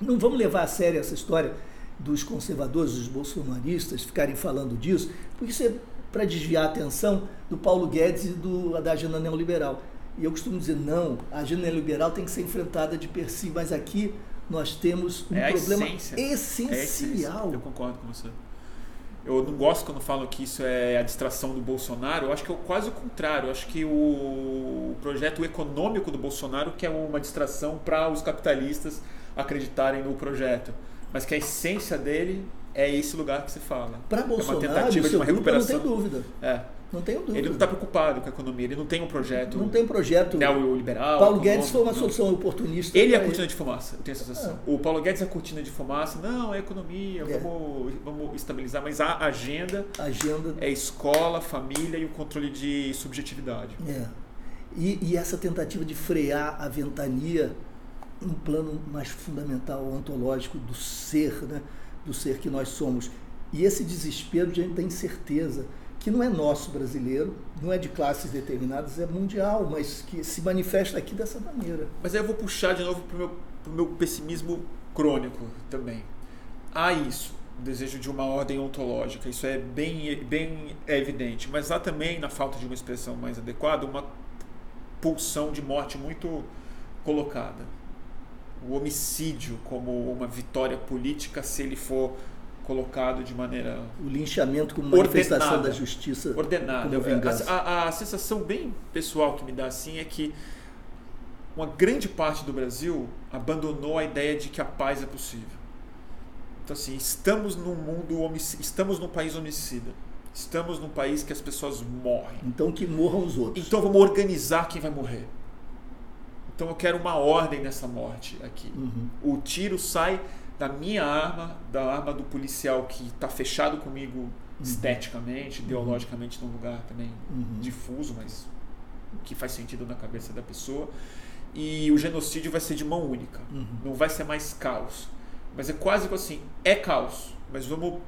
S2: não vamos levar a sério essa história dos conservadores, dos bolsonaristas ficarem falando disso, porque isso é para desviar a atenção do Paulo Guedes e do, da agenda neoliberal. E eu costumo dizer, não, a agenda neoliberal tem que ser enfrentada de per si, mas aqui nós temos um
S3: é
S2: problema
S3: essência.
S2: essencial. É.
S3: Eu concordo com você. Eu não gosto quando falam que isso é a distração do Bolsonaro. Eu acho que é quase o contrário. Eu acho que o projeto econômico do Bolsonaro que é uma distração para os capitalistas acreditarem no projeto. Mas que a essência dele é esse lugar que se fala.
S2: Para Bolsonaro,
S3: é uma tentativa de uma recuperação.
S2: não tem dúvida.
S3: É.
S2: Não tenho dúvida.
S3: Ele não está preocupado com a economia, ele não tem um projeto.
S2: Não tem um projeto.
S3: Neoliberal.
S2: Paulo Guedes foi uma solução oportunista.
S3: Ele é a cortina de fumaça, eu tenho essa sensação. É. O Paulo Guedes é a cortina de fumaça, não, é economia, é. Vamos, vamos estabilizar, mas a agenda,
S2: agenda
S3: é escola, família e o controle de subjetividade.
S2: É. E, e essa tentativa de frear a ventania um plano mais fundamental, ontológico do ser, né? do ser que nós somos. E esse desespero de da incerteza que não é nosso brasileiro, não é de classes determinadas, é mundial, mas que se manifesta aqui dessa maneira.
S3: Mas aí eu vou puxar de novo para o meu, meu pessimismo crônico também. Há isso, o desejo de uma ordem ontológica, isso é bem, bem evidente, mas há também, na falta de uma expressão mais adequada, uma pulsão de morte muito colocada. O homicídio como uma vitória política, se ele for colocado de maneira.
S2: O linchamento como manifestação ordenada, da justiça.
S3: Ordenada. A, a, a, sensação bem pessoal que me dá assim é que uma grande parte do Brasil abandonou a ideia de que a paz é possível. Então, assim, estamos num mundo estamos num país homicida. Estamos num país que as pessoas morrem.
S2: Então que morram os outros.
S3: Então vamos organizar quem vai morrer. Então eu quero uma ordem nessa morte aqui.
S2: Uhum.
S3: O tiro sai da minha arma, da arma do policial que está fechado comigo uhum. esteticamente, ideologicamente, num lugar também
S2: uhum.
S3: difuso, mas que faz sentido na cabeça da pessoa. E o genocídio vai ser de mão única,
S2: uhum.
S3: não vai ser mais caos. Mas é quase assim: é caos, mas vamos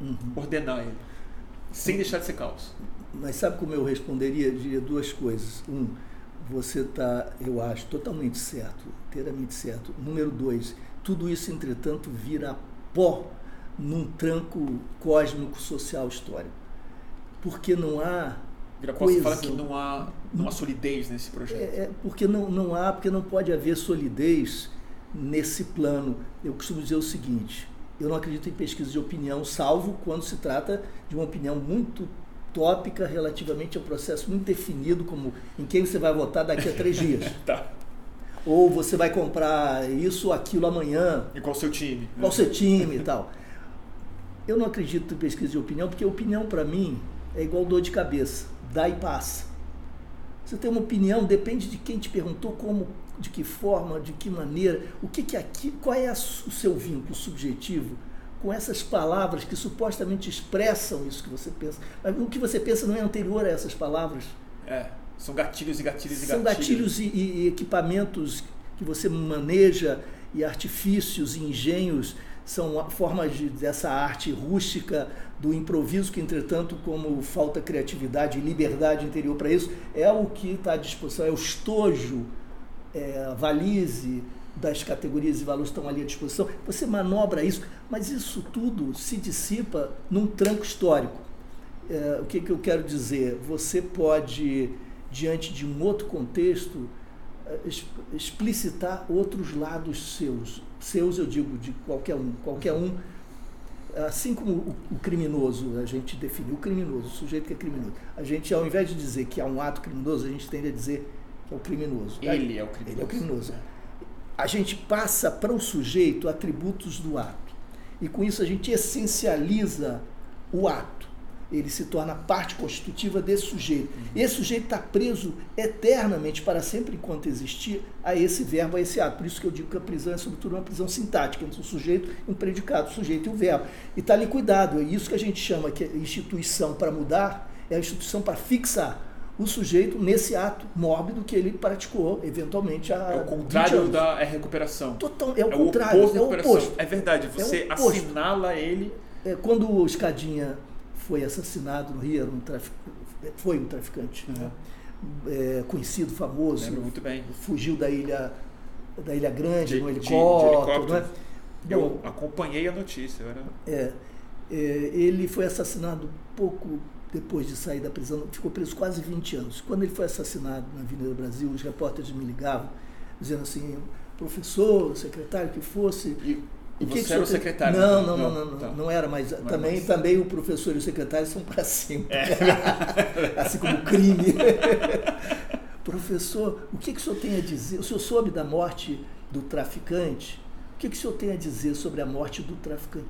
S2: uhum.
S3: ordenar ele, sem deixar de ser caos.
S2: Mas sabe como eu responderia? Eu diria duas coisas. Um, você está, eu acho, totalmente certo, inteiramente certo. Número dois, tudo isso, entretanto, vira pó num tranco cósmico social histórico. Porque não há.
S3: Você fala que não há, não há solidez nesse projeto.
S2: É, é, porque não, não há, porque não pode haver solidez nesse plano. Eu costumo dizer o seguinte: eu não acredito em pesquisa de opinião, salvo quando se trata de uma opinião muito tópica relativamente ao processo muito definido, como em quem você vai votar daqui a três dias.
S3: tá
S2: ou você vai comprar isso ou aquilo amanhã.
S3: E qual o seu time?
S2: Qual o seu time e tal. Eu não acredito em pesquisa de opinião, porque opinião para mim é igual dor de cabeça, dá e passa. Você tem uma opinião, depende de quem te perguntou, como, de que forma, de que maneira, o que, que é aqui, qual é o seu vínculo subjetivo com essas palavras que supostamente expressam isso que você pensa. Mas o que você pensa não é anterior a essas palavras.
S3: É. São gatilhos e gatilhos e
S2: São
S3: gatilhos.
S2: São gatilhos e, e, equipamentos que você maneja e artifícios e engenhos são formas de, dessa arte rústica do improviso que, entretanto, como falta criatividade e liberdade interior para isso, é o que está à disposição, é o estojo, é, a valise das categorias e valores estão ali à disposição. Você manobra isso, mas isso tudo se dissipa num tranco histórico. É, o que, que eu quero dizer? Você pode diante de um outro contexto, eh, explicitar outros lados seus. Seus, eu digo, de qualquer um. Qualquer um, assim como o, criminoso, a gente define o criminoso, o sujeito que é criminoso. A gente, ao invés de dizer que há um ato criminoso, a gente tende a dizer que é o criminoso.
S3: Ele é o criminoso.
S2: Ele é o criminoso. A gente passa para o sujeito atributos do ato. E com isso a gente essencializa o ato ele se torna parte constitutiva desse sujeito. Esse sujeito está preso eternamente, para sempre, enquanto existir, a esse verbo, a esse ato. Por isso que eu digo que a prisão é, sobretudo, uma prisão sintática entre o sujeito e um predicado, o sujeito e o verbo. E está ali cuidado. É isso que a gente chama que é instituição para mudar, é a instituição para fixar. o sujeito nesse ato mórbido que ele praticou eventualmente a
S3: É o contrário da é recuperação.
S2: Total, é o
S3: é
S2: contrário,
S3: o oposto
S2: é o oposto.
S3: É verdade, você
S2: é o
S3: assinala ele.
S2: É, quando o Escadinha foi assassinado no Rio, um foi um traficante uhum. né? é, conhecido, famoso.
S3: Lembro muito bem.
S2: Fugiu da ilha, da ilha Grande de, no helicóptero. De, de helicóptero. Né?
S3: Eu Bom, acompanhei a notícia. Era...
S2: É, é, ele foi assassinado pouco depois de sair da prisão, ficou preso quase 20 anos. Quando ele foi assassinado na Avenida Brasil, os repórteres me ligavam dizendo assim, professor, secretário que fosse.
S3: E, e o você que era o secretário?
S2: Não, não, não, não, não, tá. não era, mas também, também o professor e o secretário são para cima. É. assim como o crime. professor, o que, que o senhor tem a dizer? O senhor soube da morte do traficante? O que, que o senhor tem a dizer sobre a morte do traficante?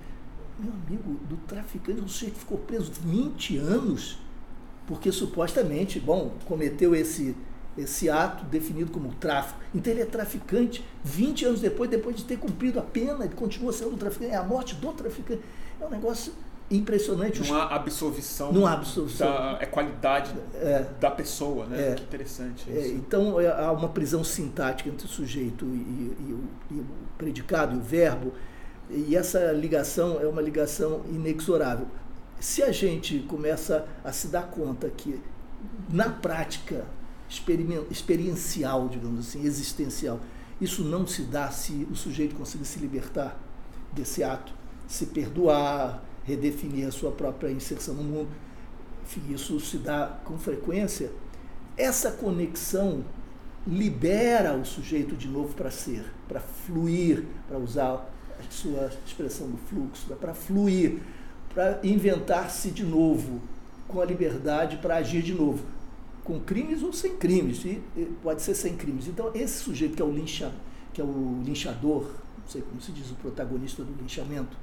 S2: Meu amigo, do traficante, um sujeito ficou preso 20 anos, porque supostamente, bom, cometeu esse, esse ato definido como tráfico. Então ele é traficante 20 anos depois, depois de ter cumprido a pena, ele continua sendo traficante. É a morte do traficante. É um negócio impressionante.
S3: Não há absolvição.
S2: Não há absolvição.
S3: Da, é qualidade é, da pessoa, né?
S2: É,
S3: que interessante
S2: é, então é, há uma prisão sintática entre o sujeito e, e, e, o, e o predicado e o verbo e essa ligação é uma ligação inexorável. Se a gente começa a se dar conta que, na prática experiencial, digamos assim, existencial, isso não se dá se o sujeito conseguir se libertar desse ato, se perdoar, redefinir a sua própria inserção no mundo. Enfim, isso se dá com frequência. Essa conexão libera o sujeito de novo para ser, para fluir, para usar sua expressão do fluxo, para fluir, para inventar-se de novo, com a liberdade para agir de novo, com crimes ou sem crimes, e pode ser sem crimes. Então, esse sujeito que é o, lincha, que é o linchador, não sei como se diz, o protagonista do linchamento,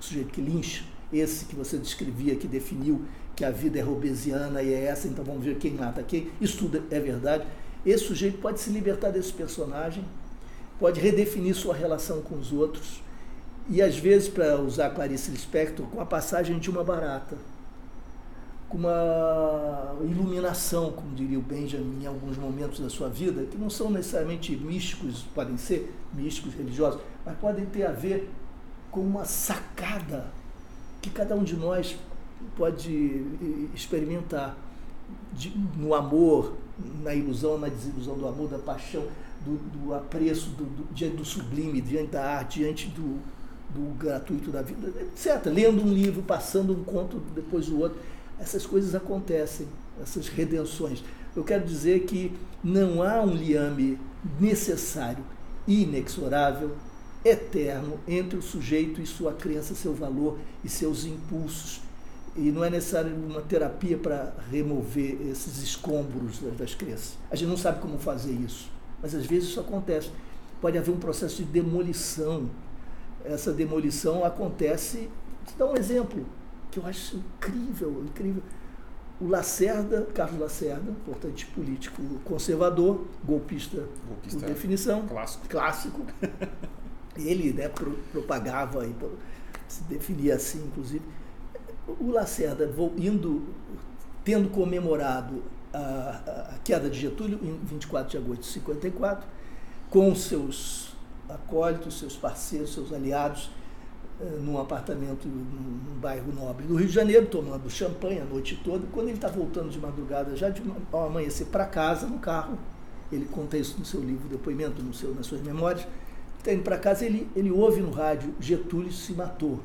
S2: o sujeito que lincha, esse que você descrevia, que definiu que a vida é robesiana e é essa, então vamos ver quem mata quem, isso tudo é verdade. Esse sujeito pode se libertar desse personagem, pode redefinir sua relação com os outros, e às vezes, para usar Clarice Lispector, com a passagem de uma barata, com uma iluminação, como diria o Benjamin, em alguns momentos da sua vida, que não são necessariamente místicos, podem ser místicos religiosos, mas podem ter a ver com uma sacada que cada um de nós pode experimentar de, no amor, na ilusão, na desilusão do amor, da paixão, do, do apreço, do, do, diante do sublime, diante da arte, diante do, do gratuito da vida, etc. Lendo um livro, passando um conto depois do outro. Essas coisas acontecem, essas redenções. Eu quero dizer que não há um liame necessário, inexorável, eterno entre o sujeito e sua crença, seu valor e seus impulsos. E não é necessário uma terapia para remover esses escombros das crenças. A gente não sabe como fazer isso, mas às vezes isso acontece. Pode haver um processo de demolição essa demolição acontece. Vou dar um exemplo que eu acho incrível, incrível. O Lacerda, Carlos Lacerda, importante político conservador, golpista, golpista por definição,
S3: clássico.
S2: clássico. Ele né, pro, propagava e se definia assim, inclusive. O Lacerda indo, tendo comemorado a, a queda de Getúlio em 24 de agosto de 54, com seus acólitos, seus parceiros, seus aliados, num apartamento num bairro nobre do Rio de Janeiro, tomando champanhe a noite toda. Quando ele está voltando de madrugada, já de, ao amanhecer para casa, no carro, ele conta isso no seu livro, depoimento, no seu, nas suas memórias, está indo para casa, ele, ele ouve no rádio, Getúlio se matou.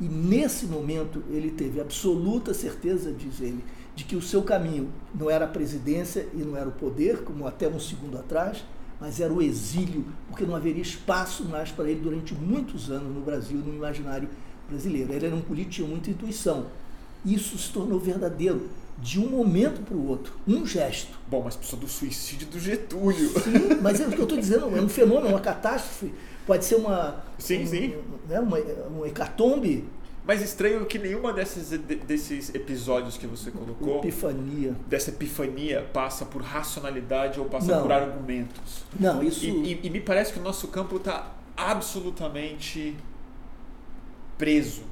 S2: E nesse momento ele teve absoluta certeza, diz ele, de que o seu caminho não era a presidência e não era o poder, como até um segundo atrás, mas era o exílio, porque não haveria espaço mais para ele durante muitos anos no Brasil, no imaginário brasileiro. Ele era um político, tinha muita intuição. Isso se tornou verdadeiro de um momento para o outro, um gesto.
S3: Bom, mas precisa do suicídio do Getúlio.
S2: Sim, mas é o que eu estou dizendo, é um fenômeno, uma catástrofe. Pode ser uma.
S3: Sim,
S2: um,
S3: sim.
S2: Né, uma, uma hecatombe
S3: mas estranho que nenhuma desses, desses episódios que você colocou.
S2: Epifania.
S3: Dessa epifania passa por racionalidade ou passa Não. por argumentos.
S2: Não, isso.
S3: E, e, e me parece que o nosso campo está absolutamente preso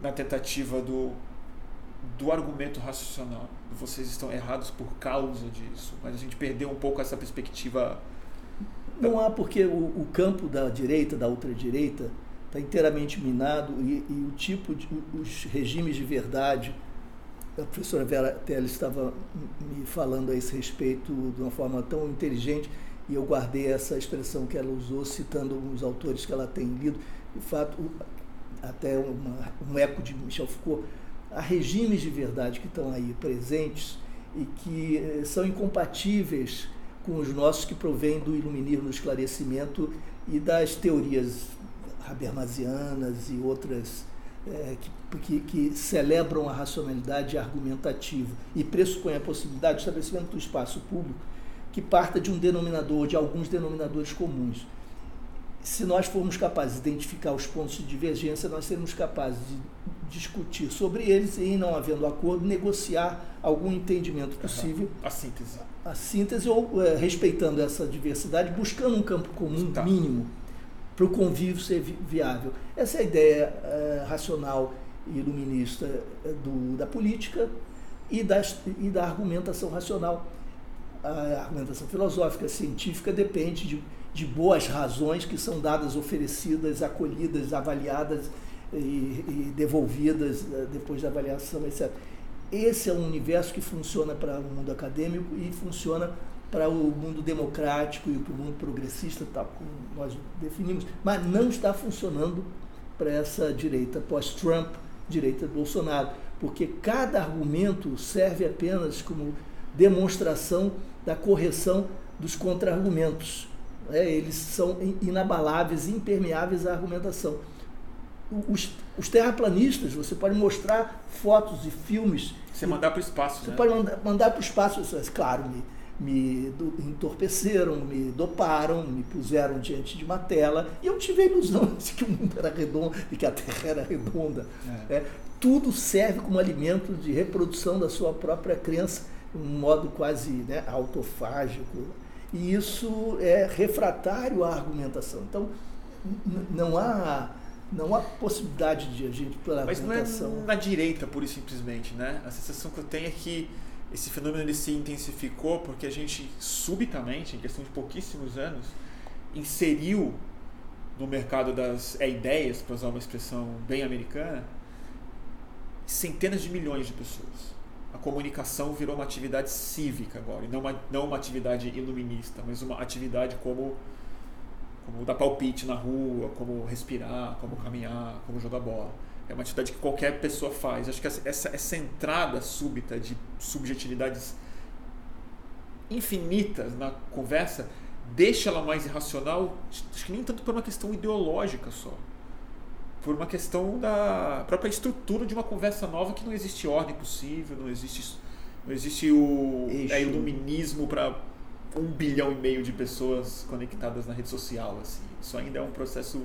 S3: na tentativa do, do argumento racional. Vocês estão errados por causa disso, mas a gente perdeu um pouco essa perspectiva.
S2: Não há porque o, o campo da direita, da ultradireita, está inteiramente minado e, e, o tipo de os regimes de verdade. A professora Vera Teles estava me falando a esse respeito de uma forma tão inteligente e eu guardei essa expressão que ela usou citando alguns autores que ela tem lido. De fato, até uma, um eco de Michel Foucault, há regimes de verdade que estão aí presentes e que eh, são incompatíveis com os nossos que provêm do iluminismo, do esclarecimento e das teorias habermasianas e outras é, que, que, celebram a racionalidade argumentativa e pressupõem a possibilidade de estabelecimento do espaço público que parta de um denominador, de alguns denominadores comuns se nós formos capazes de identificar os pontos de divergência, nós seremos capazes de discutir sobre eles e, não havendo acordo, negociar algum entendimento possível.
S3: A síntese.
S2: A síntese, ou é, respeitando essa diversidade, buscando um campo comum tá. mínimo para o convívio ser viável. Essa é a ideia é, racional e iluminista é, do, da política e, e da argumentação racional. A argumentação filosófica, científica, depende de de boas razões que são dadas, oferecidas, acolhidas, avaliadas e, e devolvidas eh, depois da avaliação, etc. Esse é um universo que funciona para o mundo acadêmico e funciona para o mundo democrático e para o mundo progressista, tal como nós definimos, mas não está funcionando para essa direita pós-Trump, direita Bolsonaro, porque cada argumento serve apenas como demonstração da correção dos contra-argumentos. É, eles são inabaláveis, impermeáveis à argumentação. Os, os, terraplanistas, você pode mostrar fotos e filmes.
S3: Você mandar para o espaço.
S2: Você
S3: né?
S2: pode mandar, mandar para o espaço. Claro, me, entorpeceram, me doparam, me puseram diante de uma tela e eu tive a ilusão de que o mundo era redondo, de que a Terra era redonda. É. É, tudo serve como alimento de reprodução da sua própria crença, um modo quase né, autofágico e isso é refratário à argumentação. Então, não há não há possibilidade de a gente pela
S3: Mas não é na direita, pura e simplesmente, né? A sensação que eu tenho é que esse fenômeno ele se intensificou porque a gente subitamente, em questão de pouquíssimos anos, inseriu no mercado das é, ideias, para usar uma expressão bem americana, centenas de milhões de pessoas a comunicação virou uma atividade cívica agora, e não uma, não uma atividade iluminista, mas uma atividade como, como dar palpite na rua, como respirar, como caminhar, como jogar bola. É uma atividade que qualquer pessoa faz. Acho que essa, essa entrada súbita de subjetividades infinitas na conversa deixa ela mais irracional, acho que nem tanto por uma questão ideológica só por uma questão da própria estrutura de uma conversa nova que não existe ordem possível, não existe, não existe o é, iluminismo para um bilhão e meio de pessoas conectadas na rede social. Assim. Isso ainda é um processo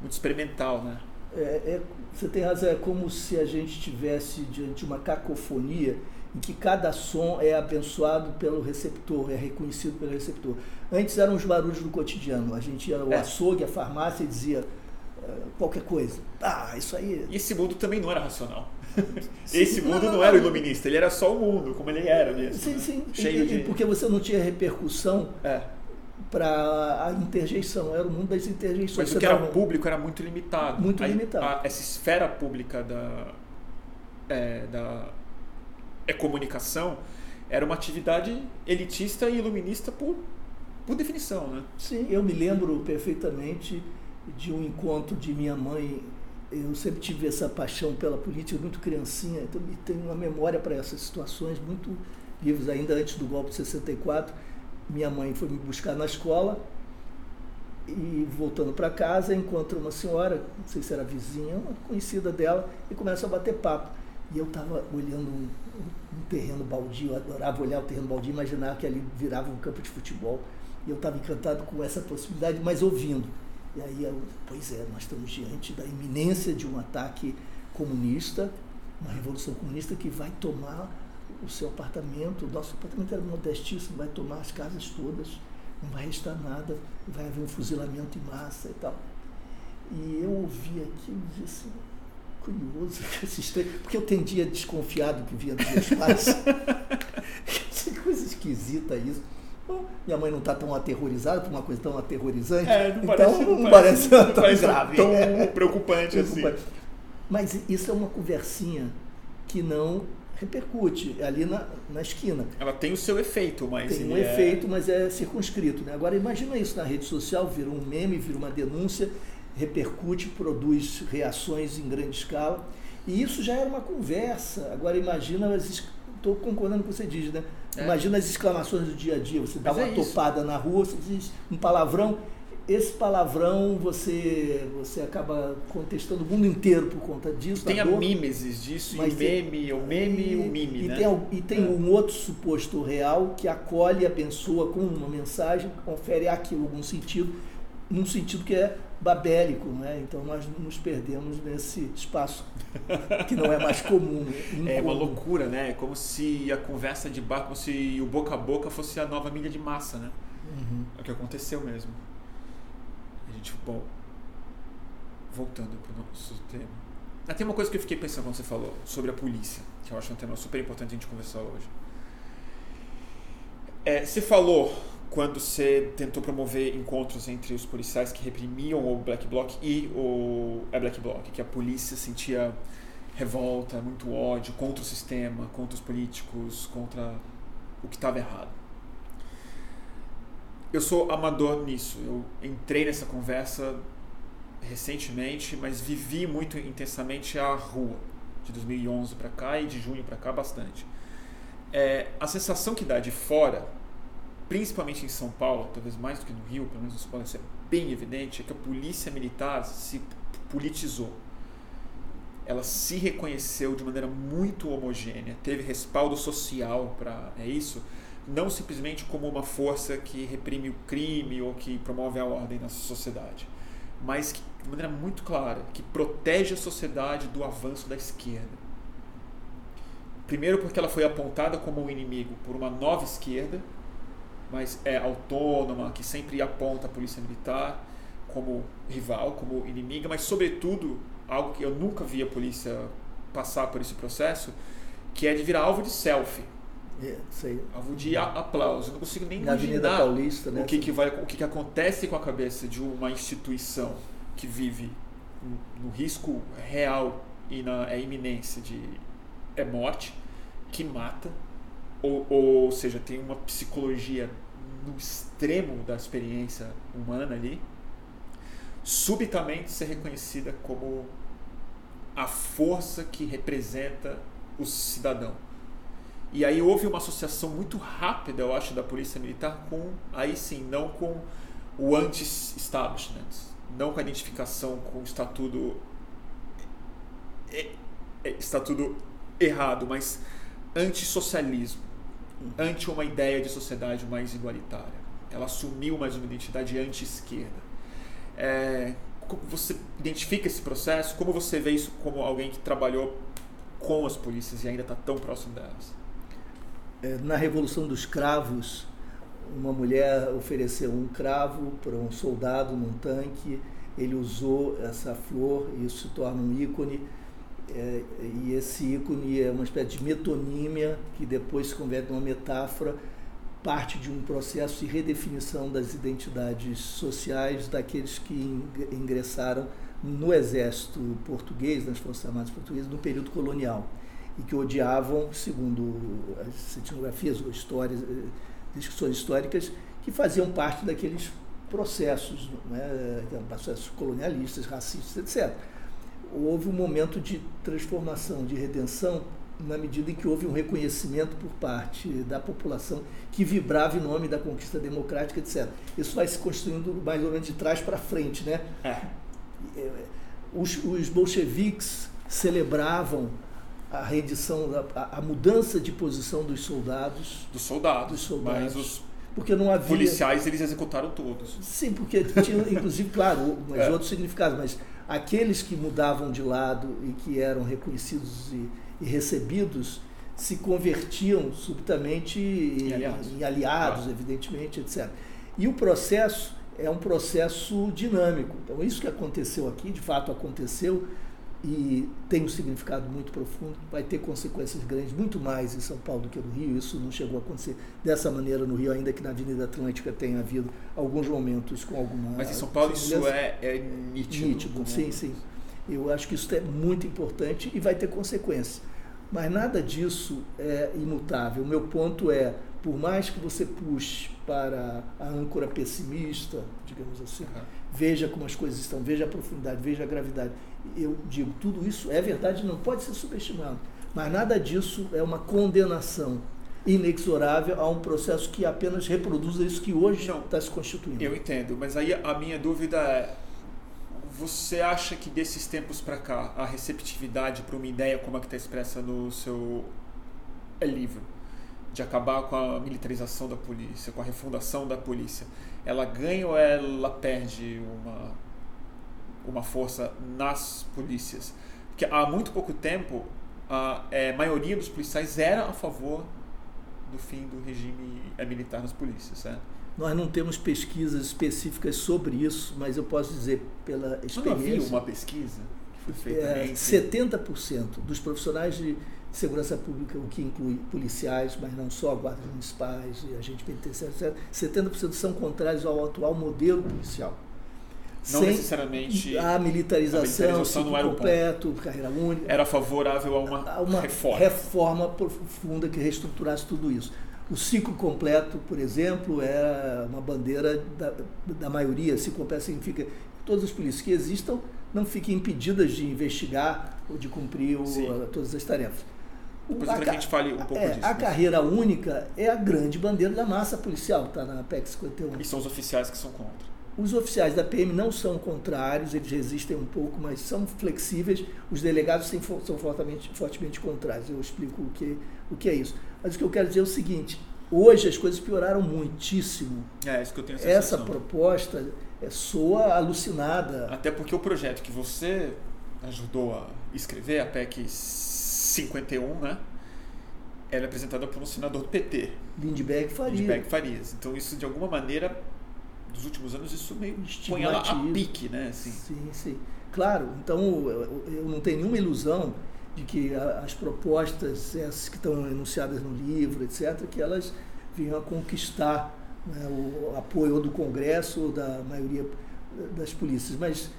S3: muito experimental, né?
S2: É, é, você tem razão, é como se a gente estivesse diante de uma cacofonia em que cada som é abençoado pelo receptor, é reconhecido pelo receptor. Antes eram os barulhos do cotidiano, a gente ia ao é. açougue, à farmácia e dizia qualquer coisa. Ah, isso aí.
S3: E esse mundo também não era racional. Sim, esse mundo não, não, não, era o iluminista, ele era só o mundo, como ele era mesmo.
S2: Sim, né? sim. Cheio e, de... Porque você não tinha repercussão é. Para a interjeição, era o mundo das interjeições.
S3: Mas o que era público era muito limitado.
S2: Muito a, limitado.
S3: A, essa esfera pública da, é, da é, comunicação era uma atividade elitista e iluminista por, por definição. Né?
S2: Sim, eu me lembro perfeitamente de um encontro de minha mãe. Eu sempre tive essa paixão pela política, muito criancinha, então tenho uma memória para essas situações muito vivas. Ainda antes do golpe de 64, minha mãe foi me buscar na escola e voltando para casa encontra uma senhora, não sei se era vizinha, uma conhecida dela, e começa a bater papo. E eu estava olhando um, um, terreno baldio, eu adorava olhar o terreno baldio, imaginar que ali virava um campo de futebol. E eu estava encantado com essa possibilidade, mas ouvindo. E aí, eu, pois é, nós estamos diante da iminência de um ataque comunista, uma revolução comunista que vai tomar o seu apartamento, o nosso apartamento era modestíssimo, vai tomar as casas todas, não vai restar nada, vai haver um fuzilamento em massa e tal. E eu ouvi aquilo e disse assim, curioso, porque eu tendia a desconfiar do que vinha dos meus pais. que coisa esquisita isso. Bom, minha mãe não está tão aterrorizada por uma coisa tão aterrorizante.
S3: É, não
S2: então
S3: parece,
S2: não,
S3: não
S2: parece,
S3: não
S2: tão
S3: parece
S2: grave.
S3: tão
S2: É.
S3: preocupante assim.
S2: Mas isso é uma conversinha que não repercute é ali na, na esquina.
S3: Ela tem o seu efeito, mas
S2: Tem um
S3: é-
S2: efeito, mas é circunscrito. Né? Agora imagina isso na rede social, vira um meme, vira uma denúncia, repercute, produz reações em grande escala. E isso já era uma conversa. Agora imagina as. Estou concordando com o que você diz, né?
S3: É.
S2: Imagina as exclamações do dia a dia. Você dá
S3: Mas
S2: uma
S3: é isso.
S2: topada na rua, você diz um palavrão. Esse palavrão você, você acaba contestando o mundo inteiro por conta disso.
S3: Tem
S2: da
S3: a
S2: dor.
S3: disso, e
S2: Mas
S3: o meme, o meme e o mime,
S2: e
S3: né?
S2: Tem, e tem
S3: É.
S2: um outro suposto real que acolhe a pessoa com uma mensagem, confere àquilo algum sentido, num sentido que é babélico, né? Então nós nos perdemos nesse espaço que não é mais comum. né?
S3: É uma loucura, né? É como se a conversa de bar, como se o boca a boca fosse a nova mídia de massa, né?
S2: Uhum.
S3: É o que aconteceu mesmo. Gente, bom, voltando para o nosso tema. Ah, tem uma coisa que eu fiquei pensando quando você falou sobre a polícia, que eu acho um tema super importante a gente conversar hoje. É, você falou quando você tentou promover encontros entre os policiais que reprimiam o Black Bloc e o é Black Bloc, que a polícia sentia revolta, muito ódio contra o sistema, contra os políticos, contra o que estava errado. Eu sou amador nisso. Eu entrei nessa conversa recentemente, mas vivi muito intensamente a rua de 2011 para cá e de junho para cá bastante. É, a sensação que dá de fora, principalmente em São Paulo, talvez mais do que no Rio, pelo menos isso pode ser bem evidente, é que a polícia militar se politizou. Ela se reconheceu de maneira muito homogênea, teve respaldo social para é isso, não simplesmente como uma força que reprime o crime ou que promove a ordem na sociedade, mas que, de maneira muito clara, que protege a sociedade do avanço da esquerda. Primeiro porque ela foi apontada como um inimigo por uma nova esquerda, mas é autônoma, que sempre aponta a polícia militar como rival, como inimiga, mas sobretudo algo que eu nunca vi a polícia passar por esse processo, que é de virar alvo de selfie,
S2: sei.
S3: alvo de aplauso. Eu não consigo nem
S2: Na
S3: imaginar
S2: Paulista, né?
S3: o que, que vai, o que, que acontece com a cabeça de uma instituição que vive no- risco real e na é iminência de é morte, que mata, ou, ou seja, tem uma psicologia no extremo da experiência humana ali, subitamente ser reconhecida como a força que representa o cidadão. E aí houve uma associação muito rápida, eu acho, da polícia militar com, aí sim, não com o anti-establishment, não com a identificação com o estatuto, é, é, estatuto errado, mas anti-socialismo, anti uma ideia de sociedade mais igualitária. Ela assumiu mais uma identidade anti-esquerda. É, você identifica esse processo? Como você vê isso como alguém que trabalhou com as polícias e ainda está tão próximo delas?
S2: É, na Revolução dos Cravos, uma mulher ofereceu um cravo para um soldado num tanque, ele usou essa flor e isso se torna um ícone. É, e esse ícone é uma espécie de metonímia que depois se converte numa metáfora, parte de um processo de redefinição das identidades sociais daqueles que ing- ingressaram no exército português, nas Forças Armadas Portuguesas, no período colonial e que odiavam, segundo as etnografias ou histórias, eh, discussões históricas, que faziam parte daqueles processos, né, processos colonialistas, racistas, etc. Houve um momento de transformação, de redenção, na medida em que houve um reconhecimento por parte da população que vibrava em nome da conquista democrática, etc. Isso vai se construindo mais ou menos de trás para frente, né?
S3: É.
S2: Os, os bolcheviques celebravam a rendição, a, a mudança de posição dos soldados,
S3: Dos soldados,
S2: Dos soldados.
S3: mas os
S2: porque não havia.
S3: policiais eles executaram todos.
S2: Sim, porque tinha, inclusive, claro, mas
S3: É.
S2: outros significados, mas aqueles que mudavam de lado e que eram reconhecidos e, e recebidos se convertiam subitamente em,
S3: aliados.
S2: em aliados,
S3: Claro.
S2: evidentemente, etc. E o processo é um processo dinâmico. Então, isso que aconteceu aqui, de fato aconteceu, e tem um significado muito profundo, vai ter consequências grandes, muito mais em São Paulo do que no Rio. Isso não chegou a acontecer dessa maneira no Rio, ainda que na Avenida Atlântica tenha havido alguns momentos com alguma.
S3: Mas em São Paulo isso é, é nítido.
S2: Nítido, como... sim, sim. Eu acho que isso é muito importante e vai ter consequências. Mas nada disso é imutável. O meu ponto é, por mais que você puxe para a âncora pessimista, digamos assim, uhum. veja como as coisas estão, veja a profundidade, veja a gravidade eu digo, tudo isso é verdade, não pode ser subestimado. Mas nada disso é uma condenação inexorável a um processo que apenas reproduz isso que hoje está se constituindo.
S3: Eu entendo, mas aí a minha dúvida é: você acha que desses tempos para cá a receptividade para uma ideia como a que está expressa no seu livro, de acabar com a militarização da polícia, com a refundação da polícia, ela ganha ou ela perde uma uma força nas polícias. Porque há muito pouco tempo, a é, maioria dos policiais era a favor do fim do regime militar nas polícias, certo?
S2: Nós não temos pesquisas específicas sobre isso, mas eu posso dizer pela experiência. Não
S3: havia uma pesquisa que foi feita é,
S2: entre... 70% dos profissionais de segurança pública, o que inclui policiais, mas não só guardas municipais e agentes penitenciários, 70% são contrários ao atual modelo policial.
S3: Não sem necessariamente.
S2: A militarização, a militarização não era completo, carreira única.
S3: Era favorável a uma,
S2: a uma
S3: reforma.
S2: reforma profunda que reestruturasse tudo isso. O ciclo completo, por exemplo, é uma bandeira da, da maioria. Ciclo completo significa que todas as polícias que existam não fiquem impedidas de investigar ou de cumprir o, todas as tarefas.
S3: Depois a, que a gente fale um pouco
S2: é,
S3: disso.
S2: A mas... carreira única é a grande bandeira da massa policial, está na PEC 51.
S3: E são os oficiais que são contra.
S2: Os oficiais da PM não são contrários, eles resistem um pouco, mas são flexíveis. Os delegados são fortemente, fortemente contrários. Eu explico o que, o que é isso. Mas o que eu quero dizer é o seguinte: hoje as coisas pioraram muitíssimo.
S3: É, isso que eu tenho
S2: Essa proposta é, soa alucinada.
S3: Até porque o projeto que você ajudou a escrever, a PEC 51, né? Ela é apresentada por um senador do PT.
S2: Lindbergh Farias.
S3: Lindbergh Farias. Então isso, de alguma maneira, dos últimos anos isso meio põe ela a pique, né? Assim.
S2: Sim, sim. Claro, então eu não tenho nenhuma ilusão de que as propostas, essas que estão enunciadas no livro, etc., que elas venham a conquistar né, o apoio do Congresso ou da maioria das polícias. Mas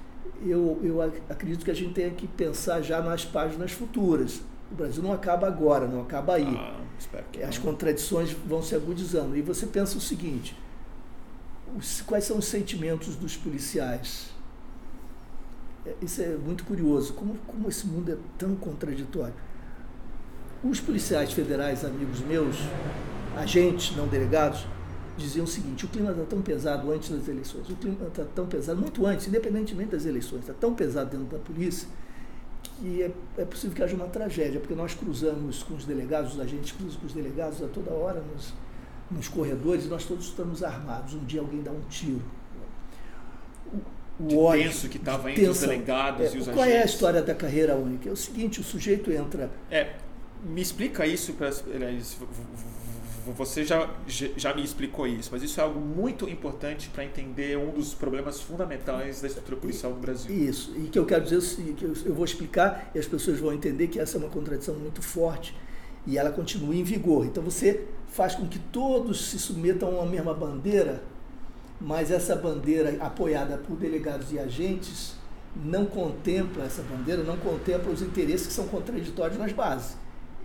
S2: eu, eu acredito que a gente tem que pensar já nas páginas futuras. O Brasil não acaba agora, não acaba aí.
S3: Ah,
S2: As contradições vão se agudizando. E você pensa o seguinte: os, quais são os sentimentos dos policiais. É, isso é muito curioso, como, como esse mundo é tão contraditório. Os policiais federais, amigos meus, agentes, não delegados, diziam o seguinte: o clima está tão pesado antes das eleições, o clima está tão pesado, muito antes, independentemente das eleições, está tão pesado dentro da polícia que é, é, possível que haja uma tragédia, porque nós cruzamos com os delegados, os agentes cruzam com os delegados a toda hora nos, nos corredores e nós todos estamos armados. Um dia alguém dá um tiro.
S3: O, o ódio, tenso que estava entre os delegados
S2: é,
S3: e os
S2: qual
S3: agentes.
S2: Qual é a história da carreira única? É o seguinte, o sujeito entra...
S3: É, me explica isso, para você já, já me explicou isso, mas isso é algo muito importante para entender um dos problemas fundamentais da estrutura policial no Brasil.
S2: Isso, e que eu quero dizer, que eu vou explicar e as pessoas vão entender que essa é uma contradição muito forte e ela continua em vigor. Então você faz com que todos se submetam a uma mesma bandeira, mas essa bandeira apoiada por delegados e agentes não contempla essa bandeira, não contempla os interesses que são contraditórios nas bases.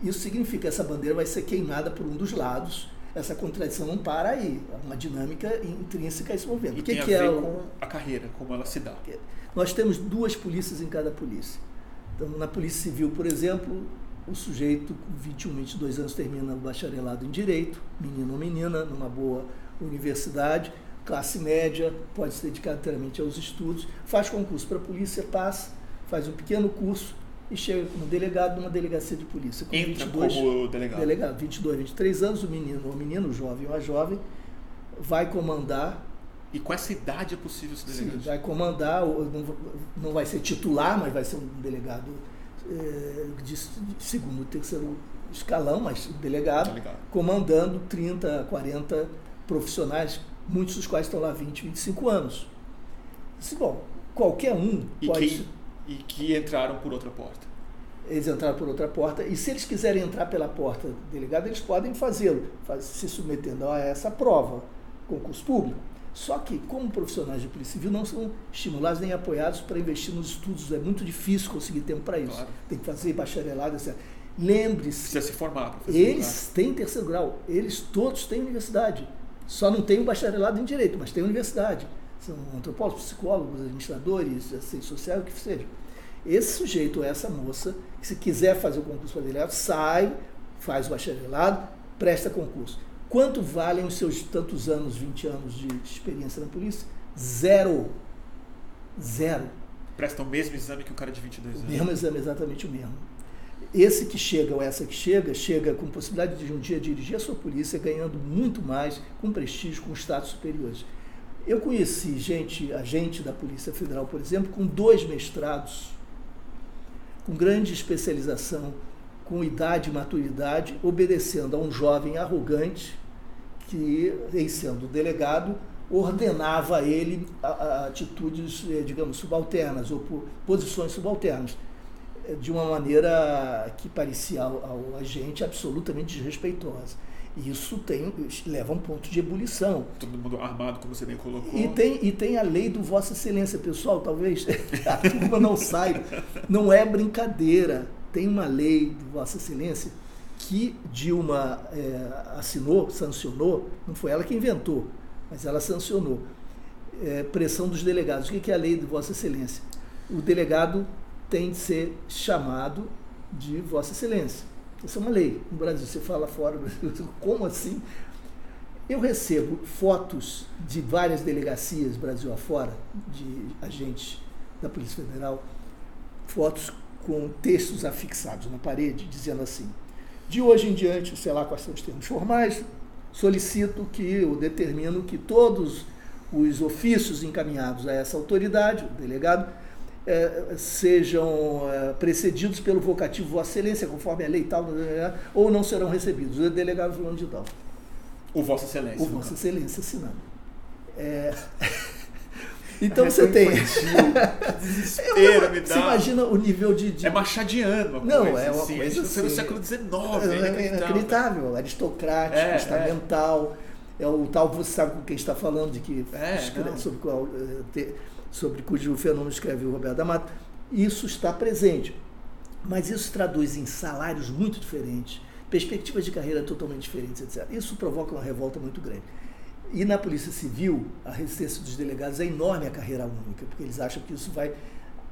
S2: Isso significa que essa bandeira vai ser queimada por um dos lados. Essa contradição não para aí. É uma dinâmica intrínseca a esse movimento.
S3: E
S2: o que,
S3: tem
S2: que
S3: a ver
S2: é
S3: com a carreira, como ela se dá.
S2: Nós temos duas polícias em cada polícia. Então, na Polícia Civil, por exemplo, o sujeito com 21, 22 anos termina o bacharelado em Direito, menino ou menina, numa boa universidade, classe média, pode se dedicar inteiramente aos estudos, faz concurso para a polícia, passa, faz um pequeno curso e chega como delegado numa delegacia de polícia.
S3: Com Entra 22, como delegado.
S2: delegado. 22, 23 anos, o menino ou menino, o jovem ou a jovem, vai comandar
S3: e com essa idade é possível ser delegado?
S2: Sim, vai comandar, não vai ser titular, mas vai ser um delegado é, de segundo, terceiro escalão, mas delegado, delegado, comandando 30, 40 profissionais, muitos dos quais estão lá 20, 25 anos. Disse, bom, qualquer um
S3: e
S2: pode.
S3: Quem E que entraram por outra porta.
S2: Eles entraram por outra porta. E se eles quiserem entrar pela porta delegada, eles podem fazê-lo, se submetendo a essa prova, concurso público. Só que, como profissionais de polícia civil, não são estimulados nem apoiados para investir nos estudos. É muito difícil conseguir tempo para isso. Claro. Tem que fazer bacharelado, etc. Lembre-se.
S3: Precisa se formar.
S2: Eles têm terceiro grau. Eles todos têm universidade. Só não tem o bacharelado em direito, mas tem universidade. São antropólogos, psicólogos, administradores, assistentes sociais, o que seja. Esse sujeito ou essa moça, se quiser fazer o concurso para delegado, sai, faz o bacharelado, presta concurso. Quanto valem os seus tantos anos, 20 anos de experiência na polícia? Zero. Zero.
S3: Presta o mesmo exame que um cara de 22 anos.
S2: O mesmo exame, exatamente o mesmo. Esse que chega ou essa que chega, chega com possibilidade de um dia dirigir a sua polícia, ganhando muito mais, com prestígio, com status superiores. Eu conheci gente, agente da Polícia Federal, por exemplo, com dois mestrados, com grande especialização, com idade e maturidade, obedecendo a um jovem arrogante que, em sendo delegado, ordenava a ele atitudes, eh, digamos, subalternas ou posições subalternas de uma maneira que parecia ao agente absolutamente desrespeitosa. Isso tem, leva a um ponto de ebulição.
S3: Todo mundo armado, como você bem colocou.
S2: E tem, e tem a lei do Vossa Excelência. Pessoal, talvez a turma não saiba, não é brincadeira. Tem uma lei do Vossa Excelência que Dilma é, assinou, sancionou, não foi ela que inventou, mas ela sancionou. É, pressão dos delegados. O que é a lei do Vossa Excelência? O delegado tem de ser chamado de Vossa Excelência. Isso é uma lei. No Brasil, você fala fora, como assim? Eu recebo fotos de várias delegacias Brasil afora, de agentes da Polícia Federal, fotos com textos afixados na parede, dizendo assim: de hoje em diante, sei lá quais são os termos formais, solicito que, eu determino que todos os ofícios encaminhados a essa autoridade, o delegado, é, sejam é, precedidos pelo vocativo Vossa Excelência, conforme a lei tal, ou não serão recebidos. O delegado fulano de tal.
S3: O Vossa Excelência.
S2: O Vossa Excelência assinando. É... Então você tem.
S3: Desespero, me dá. Você
S2: imagina o nível de. de...
S3: É machadiano.
S2: Não, coisa, é uma assim. coisa.
S3: Assim. no século XIX.
S2: É, é inacreditável, aristocrático, é, estamental. É. é. o tal, você sabe com quem está falando, de que. É, sobre qual. Eh, sobre cujo fenômeno escreve o Roberto D'Amato, isso está presente. Mas isso traduz em salários muito diferentes, perspectivas de carreira totalmente diferentes, etc. Isso provoca uma revolta muito grande. E na Polícia Civil, a resistência dos delegados é enorme à carreira única, porque eles acham que isso vai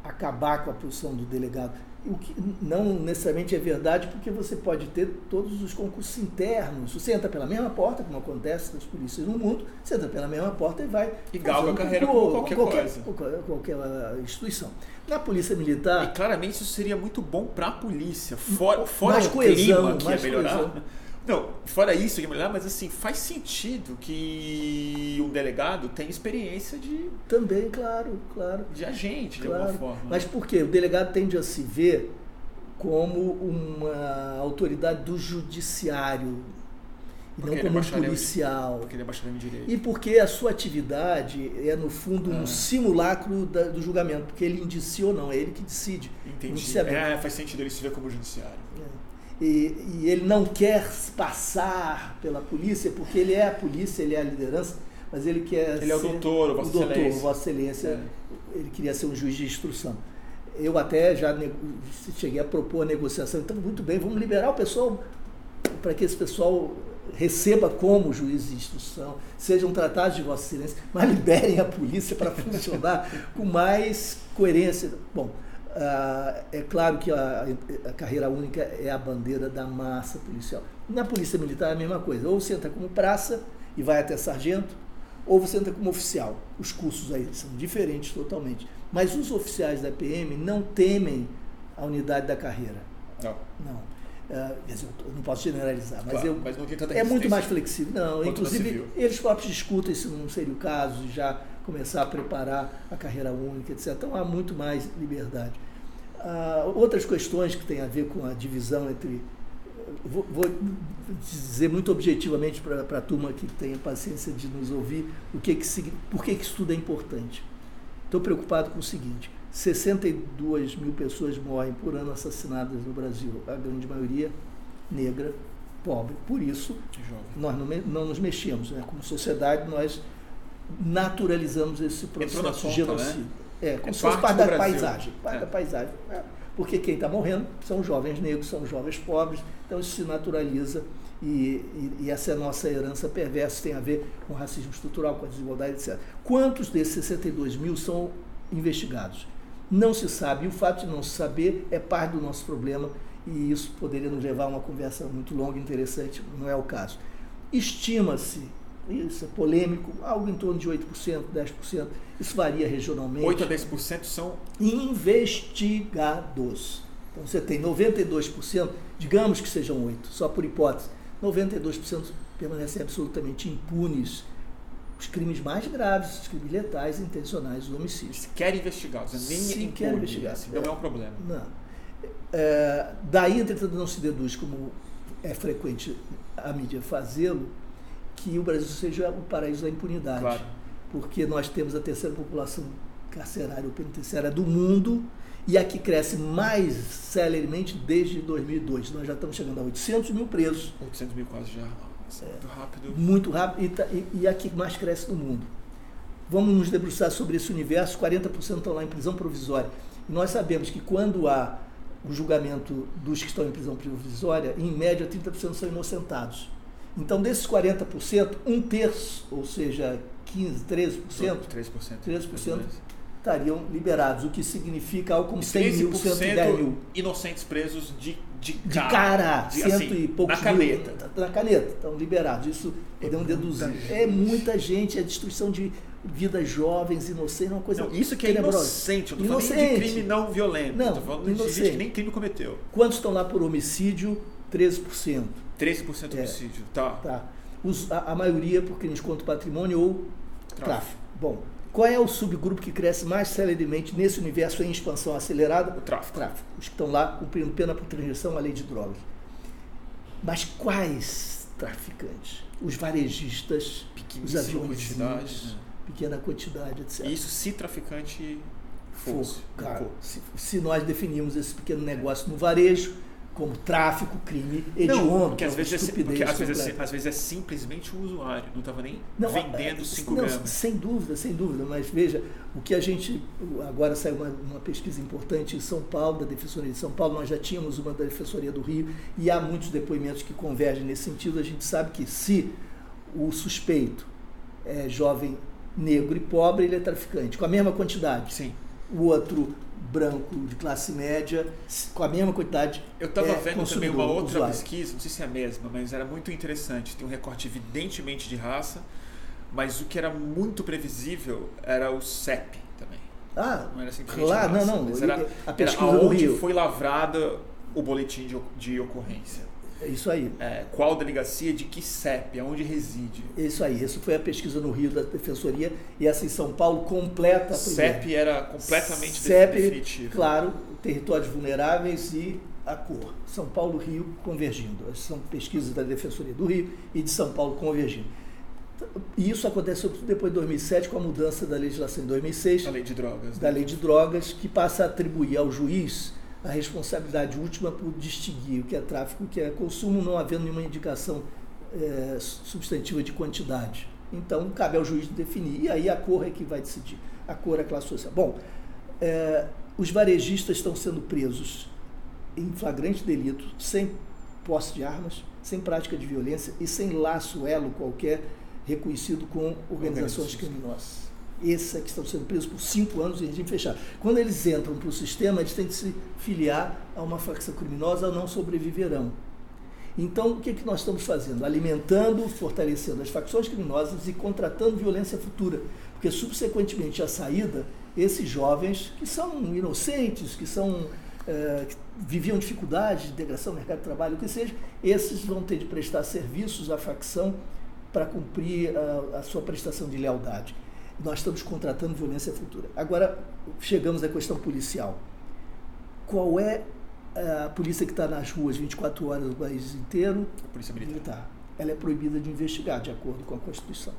S2: acabar com a posição do delegado. O que não necessariamente é verdade, porque você pode ter todos os concursos internos. Você entra pela mesma porta, como acontece nas polícias no mundo, você entra pela mesma porta e vai.
S3: E galga a carreira com qualquer,
S2: qualquer
S3: coisa.
S2: Qualquer, qualquer, instituição. Na Polícia Militar.
S3: E claramente isso seria muito bom para a polícia. Fora, fora mais coesão, clima que mais ia melhorar. Coesão. Não, fora isso, mas assim, faz sentido que um delegado tenha experiência de.
S2: Também, claro, claro.
S3: De agente, claro. de alguma forma.
S2: Mas por quê? O delegado tende a se ver como uma autoridade do judiciário e porque não como é um policial.
S3: Porque ele é bacharel em direito.
S2: E porque a sua atividade é, no fundo, um ah. simulacro da, do julgamento, porque ele indicia ou não, é ele que decide.
S3: Entendi. É, faz sentido ele se ver como judiciário.
S2: E, e, ele não quer passar pela polícia, porque ele é a polícia, ele é a liderança, mas ele quer
S3: Ele é o doutor, Vossa o doutor, Excelência.
S2: Vossa Excelência. É. Ele queria ser um juiz de instrução. Eu até já cheguei a propor a negociação, então muito bem, vamos liberar o pessoal para que esse pessoal receba como juiz de instrução, sejam tratados de Vossa Excelência, mas liberem a polícia para funcionar com mais coerência. Bom, é claro que a, a, carreira única é a bandeira da massa policial. Na polícia militar é a mesma coisa. Ou você entra como praça e vai até sargento, ou você entra como oficial. Os cursos aí são diferentes totalmente. Mas os oficiais da PM não temem a unidade da carreira.
S3: Não.
S2: Não. Uh, eu não posso generalizar, mas,
S3: claro,
S2: eu,
S3: mas
S2: é muito mais flexível. Não, inclusive eles próprios discutem se não seria o caso, já começar a preparar a carreira única, etc. Então há muito mais liberdade. Ah, outras questões que têm a ver com a divisão entre. Vou, vou dizer muito objetivamente para a turma que tenha paciência de nos ouvir o que que, por que, que isso tudo é importante. Estou preocupado com o seguinte: 62 mil pessoas morrem por ano assassinadas no Brasil, a grande maioria negra, pobre. Por isso, nós não, não, nos mexemos. Né? Como sociedade, nós naturalizamos esse processo de genocídio. Né? É, como é se fosse parte da Brasil. paisagem. Parte é. da paisagem. É. Porque quem está morrendo são jovens negros, são jovens pobres, então isso se naturaliza e, e, e, essa é a nossa herança perversa, tem a ver com racismo estrutural, com a desigualdade, etc. Quantos desses 62 mil são investigados? Não se sabe, e o fato de não se saber é parte do nosso problema, e isso poderia nos levar a uma conversa muito longa e interessante, não é o caso. Estima-se, isso é polêmico, algo em torno de 8%, 10%, isso varia regionalmente.
S3: 8 a 10% são
S2: investigados. Então você tem 92%, digamos que sejam 8, só por hipótese, 92% permanecem absolutamente impunes os crimes mais graves, os crimes letais, intencionais, os homicídios.
S3: Sequer investigados, nem Sequer investigados. Assim, não é, é um problema.
S2: Não. É, daí, entretanto, não se deduz, como é frequente a mídia fazê-lo, que o Brasil seja o paraíso da impunidade. Claro. Porque nós temos a terceira população carcerária ou penitenciária do mundo e a que cresce mais celeremente desde 2002. Nós já estamos chegando a 800 mil presos.
S3: 800 mil quase já. É, muito rápido.
S2: Muito rápido e, tá, e, e a que mais cresce no mundo. Vamos nos debruçar sobre esse universo. 40% estão lá em prisão provisória. E nós sabemos que quando há o julgamento dos que estão em prisão provisória, em média 30% são inocentados. Então, desses 40%, um terço, ou seja, 15, 13%,
S3: 13%,
S2: 13% estariam liberados, o que significa algo como 100 mil, 110 mil.
S3: inocentes presos de, de,
S2: de cara, de, cento assim, e poucos
S3: na caneta.
S2: Mil, na caneta, estão liberados. Isso é podemos deduzir. É muita gente, é destruição de vidas jovens, inocentes, uma coisa.
S3: Não, isso que é inocente, eu inocente. falando de crime não violento. Não, tô falando inocente. de gente que nem crime cometeu.
S2: Quantos estão lá por homicídio? 13%.
S3: 13% homicídio, é, tá.
S2: tá. Os, a, a, maioria por crimes contra o patrimônio ou tráfico. tráfico. Bom, qual é o subgrupo que cresce mais celeremente nesse universo em expansão acelerada?
S3: O tráfico.
S2: tráfico. Os que estão lá cumprindo pena por transgressão à lei de drogas. Mas quais traficantes? Os varejistas, os aviões, né? pequena quantidade, etc.
S3: Isso se traficante fosse. For,
S2: se, se nós definirmos esse pequeno negócio no varejo, como tráfico, crime, hediondo,
S3: não, porque às vezes, é, porque às vezes, é, às vezes é simplesmente o usuário, não estava nem não, vendendo 5 gramas.
S2: Sem dúvida, sem dúvida, mas veja, o que a gente, agora saiu uma, uma, pesquisa importante em São Paulo, da Defensoria de São Paulo, nós já tínhamos uma da Defensoria do Rio, e há muitos depoimentos que convergem nesse sentido, a gente sabe que se o suspeito é jovem, negro e pobre, ele é traficante, com a mesma quantidade.
S3: Sim.
S2: O outro branco de classe média com a mesma quantidade.
S3: Eu estava é, vendo também uma outra usuário. pesquisa, não sei se é a mesma, mas era muito interessante. Tem um recorte evidentemente de raça, mas o que era muito previsível era o CEP também.
S2: Ah, não era simplesmente claro, raça, não, não.
S3: Era, a pesquisa era onde foi lavrada o boletim de, de ocorrência.
S2: É isso aí.
S3: É, qual delegacia de que CEP, aonde reside?
S2: Isso aí, isso foi a pesquisa no Rio da Defensoria e essa em São Paulo completa a
S3: CEP era completamente CEP.
S2: Claro, territórios vulneráveis e a cor. São Paulo Rio convergindo. Essas são pesquisas da Defensoria do Rio e de São Paulo convergindo. E isso aconteceu depois de 2007 com a mudança da legislação em 2006.
S3: A lei de drogas.
S2: Da né? lei de drogas, que passa a atribuir ao juiz a responsabilidade última por distinguir o que é tráfico e o que é consumo, não havendo nenhuma indicação é, substantiva de quantidade. Então, cabe ao juiz definir. E aí a cor é que vai decidir. A cor é a classe social. Bom, é, os varejistas estão sendo presos em flagrante delito, sem posse de armas, sem prática de violência e sem laço, elo qualquer reconhecido com organizações criminosas esses que estão sendo presos por cinco anos em regime fechado. Quando eles entram para o sistema, eles têm que se filiar a uma facção criminosa ou não sobreviverão. Então, o que, é que nós estamos fazendo? Alimentando, fortalecendo as facções criminosas e contratando violência futura. Porque, subsequentemente à saída, esses jovens, que são inocentes, que são é, que viviam dificuldades de integração mercado de trabalho, o que seja, esses vão ter de prestar serviços à facção para cumprir a, a sua prestação de lealdade nós estamos contratando violência futura. Agora, chegamos à questão policial. Qual é a polícia que está nas ruas 24 horas do país inteiro?
S3: A polícia militar. militar.
S2: Ela é proibida de investigar, de acordo com a Constituição.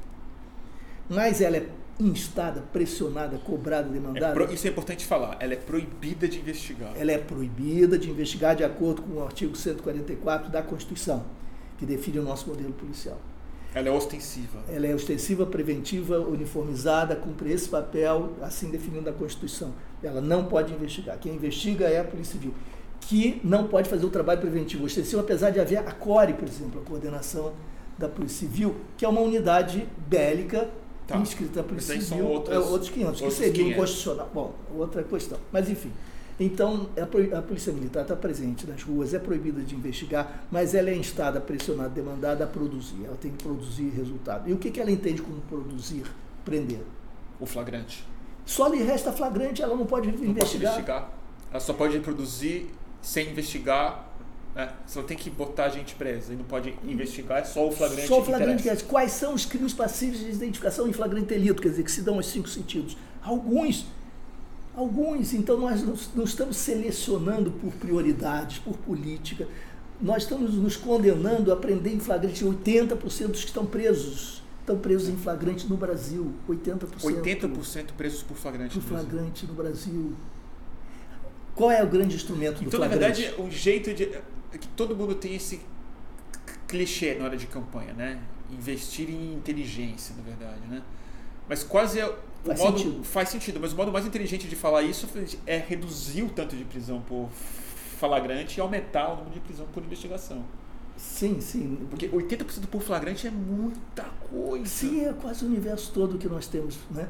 S2: Mas ela é instada, pressionada, cobrada, demandada.
S3: É pro, isso é importante falar. Ela é proibida de investigar.
S2: Ela é proibida de investigar de acordo com o artigo 144 da Constituição, que define o nosso modelo policial.
S3: Ela é ostensiva.
S2: Ela é ostensiva, preventiva, uniformizada, cumpre esse papel, assim definindo a Constituição. Ela não pode investigar. Quem investiga é a Polícia Civil, que não pode fazer o trabalho preventivo ostensivo, apesar de haver a CORE, por exemplo, a Coordenação da Polícia Civil, que é uma unidade bélica tá. inscrita na Polícia Civil, outros, é, outros 500, outros que seria inconstitucional. Bom, outra questão. Mas, enfim. Então, a, Polícia Militar está presente nas ruas, é proibida de investigar, mas ela é instada, pressionada, demandada a produzir. Ela tem que produzir resultado. E o que, que ela entende como produzir? Prender.
S3: O flagrante.
S2: Só lhe resta flagrante, ela não pode não investigar. Pode investigar.
S3: Ela só pode produzir sem investigar é, só tem que botar a gente presa e não pode investigar, é só o flagrante.
S2: Só o flagrante que Quais são os crimes passíveis de identificação em flagrante delito? Quer dizer, que se dão os cinco sentidos. Alguns. Alguns. Então nós não estamos selecionando por prioridades, por política. Nós estamos nos condenando a prender em flagrante 80% dos que estão presos. Estão presos em flagrante no Brasil. 80%.
S3: 80% presos por flagrante.
S2: Por flagrante no Brasil. Qual é o grande instrumento do
S3: então, flagrante? Então, na verdade, o jeito de é que todo mundo tem esse clichê na hora de campanha, né? Investir em inteligência, na verdade, né? Mas quase é o faz modo sentido. faz sentido, mas o modo mais inteligente de falar isso é reduzir o tanto de prisão por flagrante e aumentar o número de prisão por investigação.
S2: Sim, sim.
S3: Porque 80% por flagrante é muita coisa.
S2: Sim, é quase o universo todo que nós temos, né?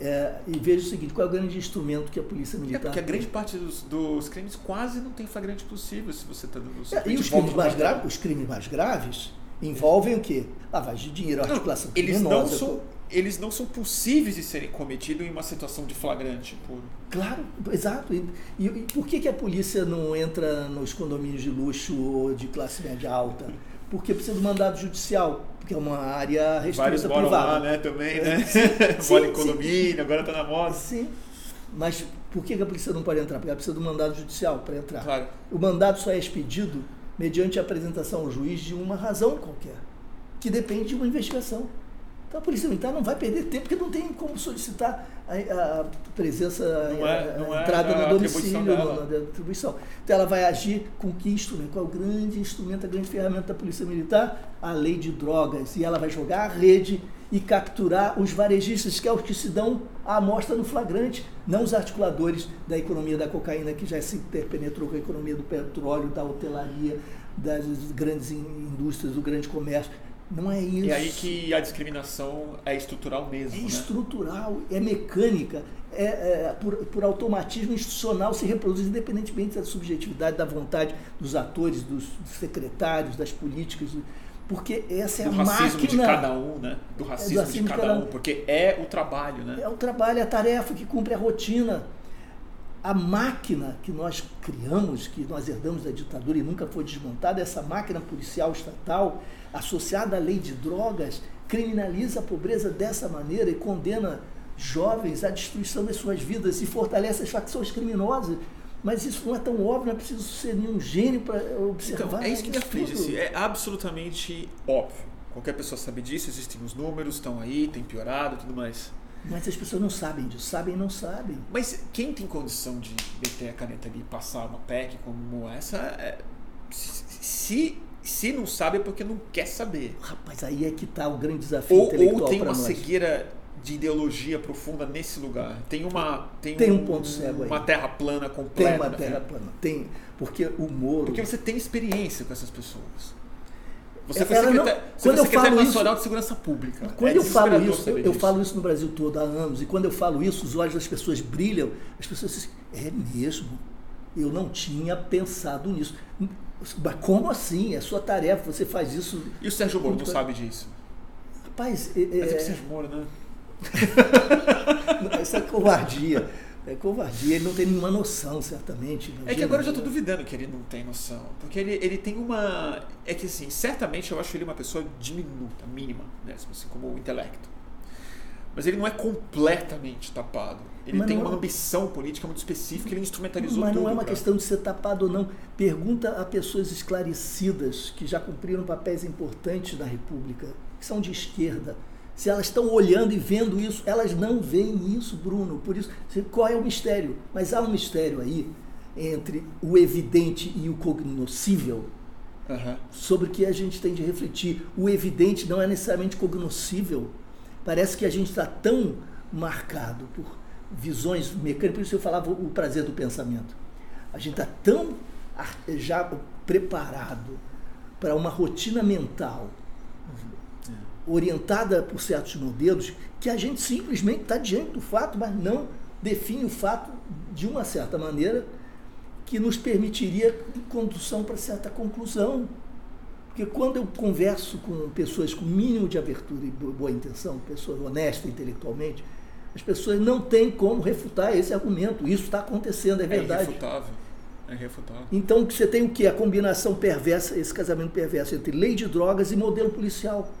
S2: É, e veja o seguinte, qual é o grande instrumento que a polícia é, militar é
S3: porque a grande parte dos, dos, crimes quase não tem flagrante possível se você está dando...
S2: É, e os crimes, mais graves, os crimes mais graves envolvem o quê? Lavagem de dinheiro, articulação
S3: não, eles Não são, eles não são possíveis de serem cometidos em uma situação de flagrante puro.
S2: Claro, exato. E, e, e por que, que a polícia não entra nos condomínios de luxo ou de classe média alta? Porque precisa do mandado judicial que é uma área restrita
S3: Vários
S2: privada.
S3: lá, né, também, né? Mora em condomínio, agora está na moda.
S2: Sim, mas por que a polícia não pode entrar? Porque ela precisa do mandado judicial para entrar.
S3: Claro.
S2: O mandado só é expedido mediante a apresentação ao juiz de uma razão qualquer, que depende de uma investigação. Então a Polícia Militar não vai perder tempo porque não tem como solicitar a, a presença,
S3: não
S2: a,
S3: é, não
S2: a
S3: é
S2: entrada no domicílio, na atribuição. Então ela vai agir com que instrumento? Qual é o grande instrumento, a grande ferramenta da Polícia Militar? A lei de drogas. E ela vai jogar a rede e capturar os varejistas, que é os que se dão a amostra no flagrante, não os articuladores da economia da cocaína, que já se interpenetrou com a economia do petróleo, da hotelaria, das grandes indústrias, do grande comércio não é isso.
S3: É aí que a discriminação é estrutural mesmo. É
S2: né? estrutural, é mecânica, é, é por, por, automatismo institucional se reproduz independentemente da subjetividade, da vontade dos atores, dos, secretários, das políticas. Porque essa é
S3: do
S2: a máquina.
S3: Do racismo de cada um, né? Do racismo, é do racismo de, cada de cada um, porque é o trabalho, né?
S2: É o trabalho, é a tarefa que cumpre a rotina. A máquina que nós criamos, que nós herdamos da ditadura e nunca foi desmontada, essa máquina policial estatal, associada à lei de drogas, criminaliza a pobreza dessa maneira e condena jovens à destruição das suas vidas e fortalece as facções criminosas. Mas isso não é tão óbvio, não é preciso ser nenhum gênio para observar.
S3: Então, é isso que me aflige. Assim, é absolutamente óbvio. Qualquer pessoa sabe disso, existem os números, estão aí, tem piorado tudo mais.
S2: Mas as pessoas não sabem disso, sabem e não sabem.
S3: Mas quem tem condição de meter a caneta ali e passar uma PEC como essa, é, se se não sabe é porque não quer saber.
S2: Rapaz, aí é que está o grande desafio
S3: ou,
S2: intelectual
S3: Ou tem uma
S2: nós.
S3: cegueira de ideologia profunda nesse lugar. Tem uma tem,
S2: tem um, um, ponto cego
S3: uma
S2: aí.
S3: terra plana completa.
S2: Tem uma terra plana. Tem porque o Moro.
S3: Porque você tem experiência com essas pessoas. Você foi, secretário, não, você foi secretário nacional de segurança pública.
S2: Quando é eu falo isso, eu, eu falo isso no Brasil todo há anos e quando eu falo isso, os olhos das pessoas brilham. As pessoas dizem, é mesmo. Eu não tinha pensado nisso. Mas como assim? É sua tarefa, você faz isso.
S3: E o Sérgio Moro não sabe disso?
S2: Rapaz, é,
S3: Mas é o Sérgio Moro, né?
S2: Isso é covardia. É covardia, ele não tem nenhuma noção, certamente.
S3: É que agora eu já estou duvidando que ele não tem noção. Porque ele, ele tem uma. É que assim, certamente eu acho ele uma pessoa diminuta, mínima, mesmo, assim, como o intelecto. Mas ele não é completamente tapado. Ele mas tem uma é... ambição política muito específica, ele instrumentalizou
S2: Mas
S3: não
S2: é uma questão de ser tapado ou não. Pergunta a pessoas esclarecidas que já cumpriram papéis importantes na República, que são de esquerda, Se elas estão olhando e vendo isso, elas não veem isso, Bruno. Por isso, qual é o mistério? Mas há um mistério aí entre o evidente e o cognoscível uhum. sobre o que a gente tem de refletir. O evidente não é necessariamente cognoscível. Parece que a gente está tão marcado por visões mecânicas, por isso eu falava o prazer do pensamento. A gente está tão já preparado para uma rotina mental orientada por certos modelos que a gente simplesmente está diante do fato, mas não define o fato de uma certa maneira que nos permitiria condução para certa conclusão. Porque quando eu converso com pessoas com mínimo de abertura e boa intenção, pessoas honestas intelectualmente, as pessoas não têm como refutar esse argumento. Isso está acontecendo, é, é verdade.
S3: É irrefutável. É irrefutável.
S2: Então você tem o que? A combinação perversa, esse casamento perverso entre lei de drogas e modelo policial.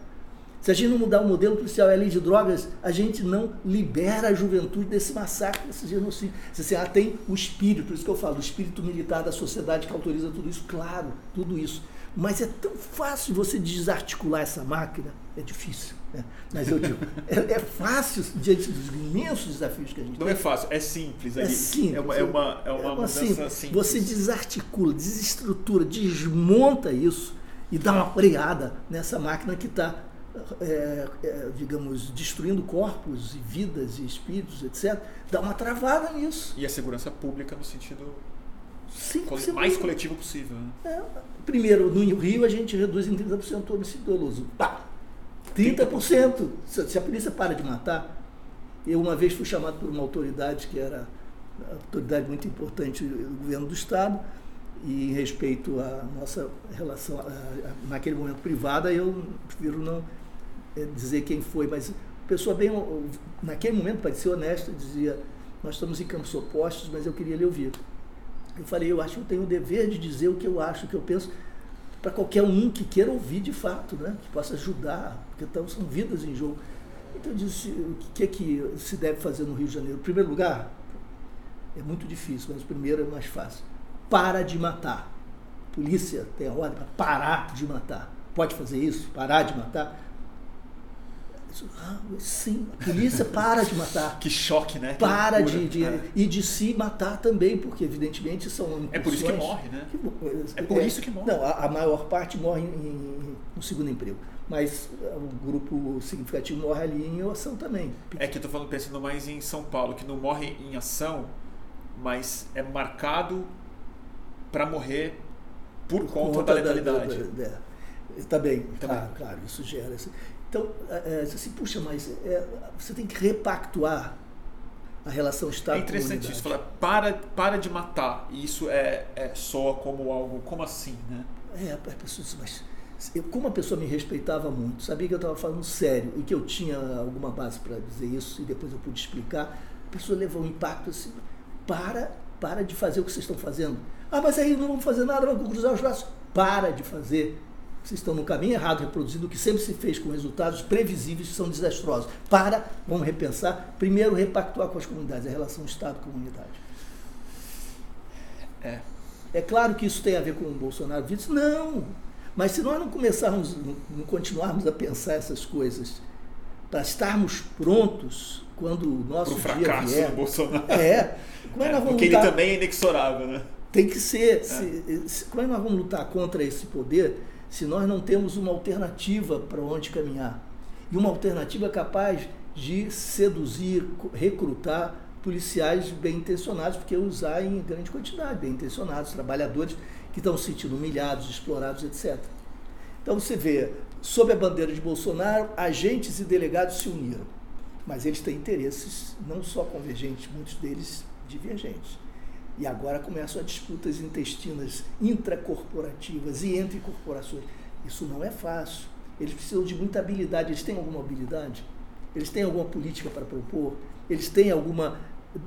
S2: Se a gente não mudar o modelo policial e a lei de drogas, a gente não libera a juventude desse massacre, desse genocídio. Você ah, tem o espírito, por isso que eu falo, o espírito militar da sociedade que autoriza tudo isso, claro, tudo isso. Mas é tão fácil você desarticular essa máquina, é difícil. Mas eu digo, é, é, fácil diante dos imensos desafios que a gente
S3: não
S2: tem.
S3: Não é fácil, é simples.
S2: É simples.
S3: É uma, é uma, é uma, é uma mudança simples.
S2: Você desarticula, desestrutura, desmonta isso e dá uma freada nessa máquina que está é, é, digamos, destruindo corpos e vidas e espíritos, etc., dá uma travada nisso.
S3: E a segurança pública no sentido
S2: Sim,
S3: mais coletivo possível. Né?
S2: É, primeiro, no Rio a gente reduz em 30% o homicídio doloso. Pá! 30%! 30%. Se a polícia para de matar, eu uma vez fui chamado por uma autoridade que era autoridade muito importante do governo do Estado, e em respeito à nossa relação, a, a, naquele momento privada, eu prefiro não é, dizer quem foi, mas pessoa bem, naquele momento, para ser honesta, dizia: Nós estamos em campos opostos, mas eu queria lhe ouvir. Eu falei: Eu acho que eu tenho o dever de dizer o que eu acho, o que eu penso, para qualquer um que queira ouvir de fato, né? que possa ajudar, porque então, são vidas em jogo. Então eu disse: O que é que se deve fazer no Rio de Janeiro? Em primeiro lugar, é muito difícil, mas primeiro é mais fácil para de matar. A polícia tem a ordem para parar de matar. Pode fazer isso? Parar de matar? Ah, sim, a polícia para de matar.
S3: que choque, né?
S2: Para de, de é. e de se matar também, porque evidentemente são
S3: É por isso que morre, né? Que, é por é, isso que morre.
S2: Não, a, a maior parte morre em, em, no segundo emprego, mas um grupo significativo morre ali em ação também.
S3: É que eu estou falando pensando mais em São Paulo, que não morre em ação, mas é marcado para morrer por, por conta, conta, da letalidade. Da, da,
S2: Está bem, claro, claro, isso gera. Então, é, assim, puxa, mas é, você tem que repactuar a relação Estado
S3: É interessante isso, falar, para, para de matar. E isso é, é soa como algo, como assim, né?
S2: É, a pessoa diz, mas eu, como a pessoa me respeitava muito, sabia que eu estava falando sério e que eu tinha alguma base para dizer isso e depois eu pude explicar, a pessoa levou um impacto assim, para, para de fazer o que vocês estão fazendo. Ah, mas aí não vamos fazer nada, vamos cruzar os braços. Para de fazer. Vocês estão no caminho errado, reproduzindo o que sempre se fez com resultados previsíveis que são desastrosos. Para, vamos repensar. Primeiro, repactuar com as comunidades, a relação Estado-comunidade.
S3: É.
S2: É claro que isso tem a ver com o Bolsonaro. Disse, não, mas se nós não começarmos, não continuarmos a pensar essas coisas para estarmos prontos quando o nosso
S3: Pro dia
S2: vier,
S3: do Bolsonaro.
S2: É. Como é, é nós vamos
S3: porque lutar? ele também é inexorável, né?
S2: Tem que ser. É. Se, se, como é que nós vamos lutar contra esse poder se nós não temos uma alternativa para onde caminhar? E uma alternativa capaz de seduzir, recrutar policiais bem intencionados, porque usar em grande quantidade, bem intencionados, trabalhadores que estão se sentindo humilhados, explorados, etc. Então você vê, sob a bandeira de Bolsonaro, agentes e delegados se uniram. Mas eles têm interesses não só convergentes, muitos deles divergentes. E agora começam as disputas intestinas intracorporativas e entre corporações. Isso não é fácil. Eles precisam de muita habilidade. Eles têm alguma habilidade? Eles têm alguma política para propor? Eles têm alguma,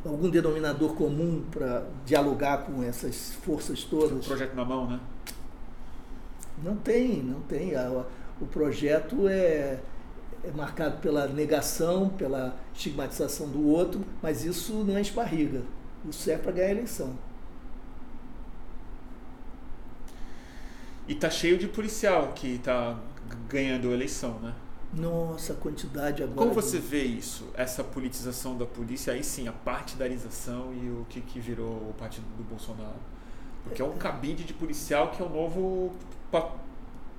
S2: algum denominador comum para dialogar com essas forças todas?
S3: Um projeto na mão, né?
S2: Não tem, não tem. O projeto é, é marcado pela negação, pela estigmatização do outro, mas isso não é esparriga. Isso é para ganhar a eleição.
S3: E tá cheio de policial que tá ganhando a eleição, né?
S2: Nossa, a quantidade agora.
S3: Como você vê isso? Essa politização da polícia, aí sim, a partidarização e o que, que virou o partido do Bolsonaro? Porque é um cabide de policial que é o novo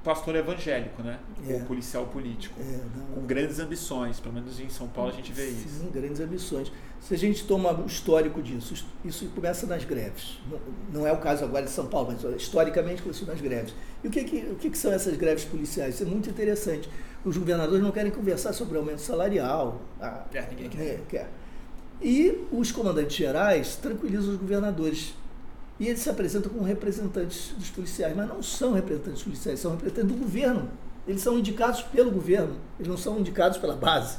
S3: pastor evangélico, né? É. O policial político. É, com grandes ambições, pelo menos em São Paulo a gente vê
S2: Sim,
S3: isso.
S2: Sim, grandes ambições. Se a gente toma o histórico disso, isso começa nas greves. Não é o caso agora de São Paulo, mas historicamente começou nas greves. E o que, que, o que, que são essas greves policiais? Isso é muito interessante. Os governadores não querem conversar sobre aumento salarial.
S3: Ah, é, ninguém quer.
S2: É, quer. E os comandantes gerais tranquilizam os governadores e eles se apresentam como representantes dos policiais, mas não são representantes policiais, são representantes do governo. Eles são indicados pelo governo, eles não são indicados pela base.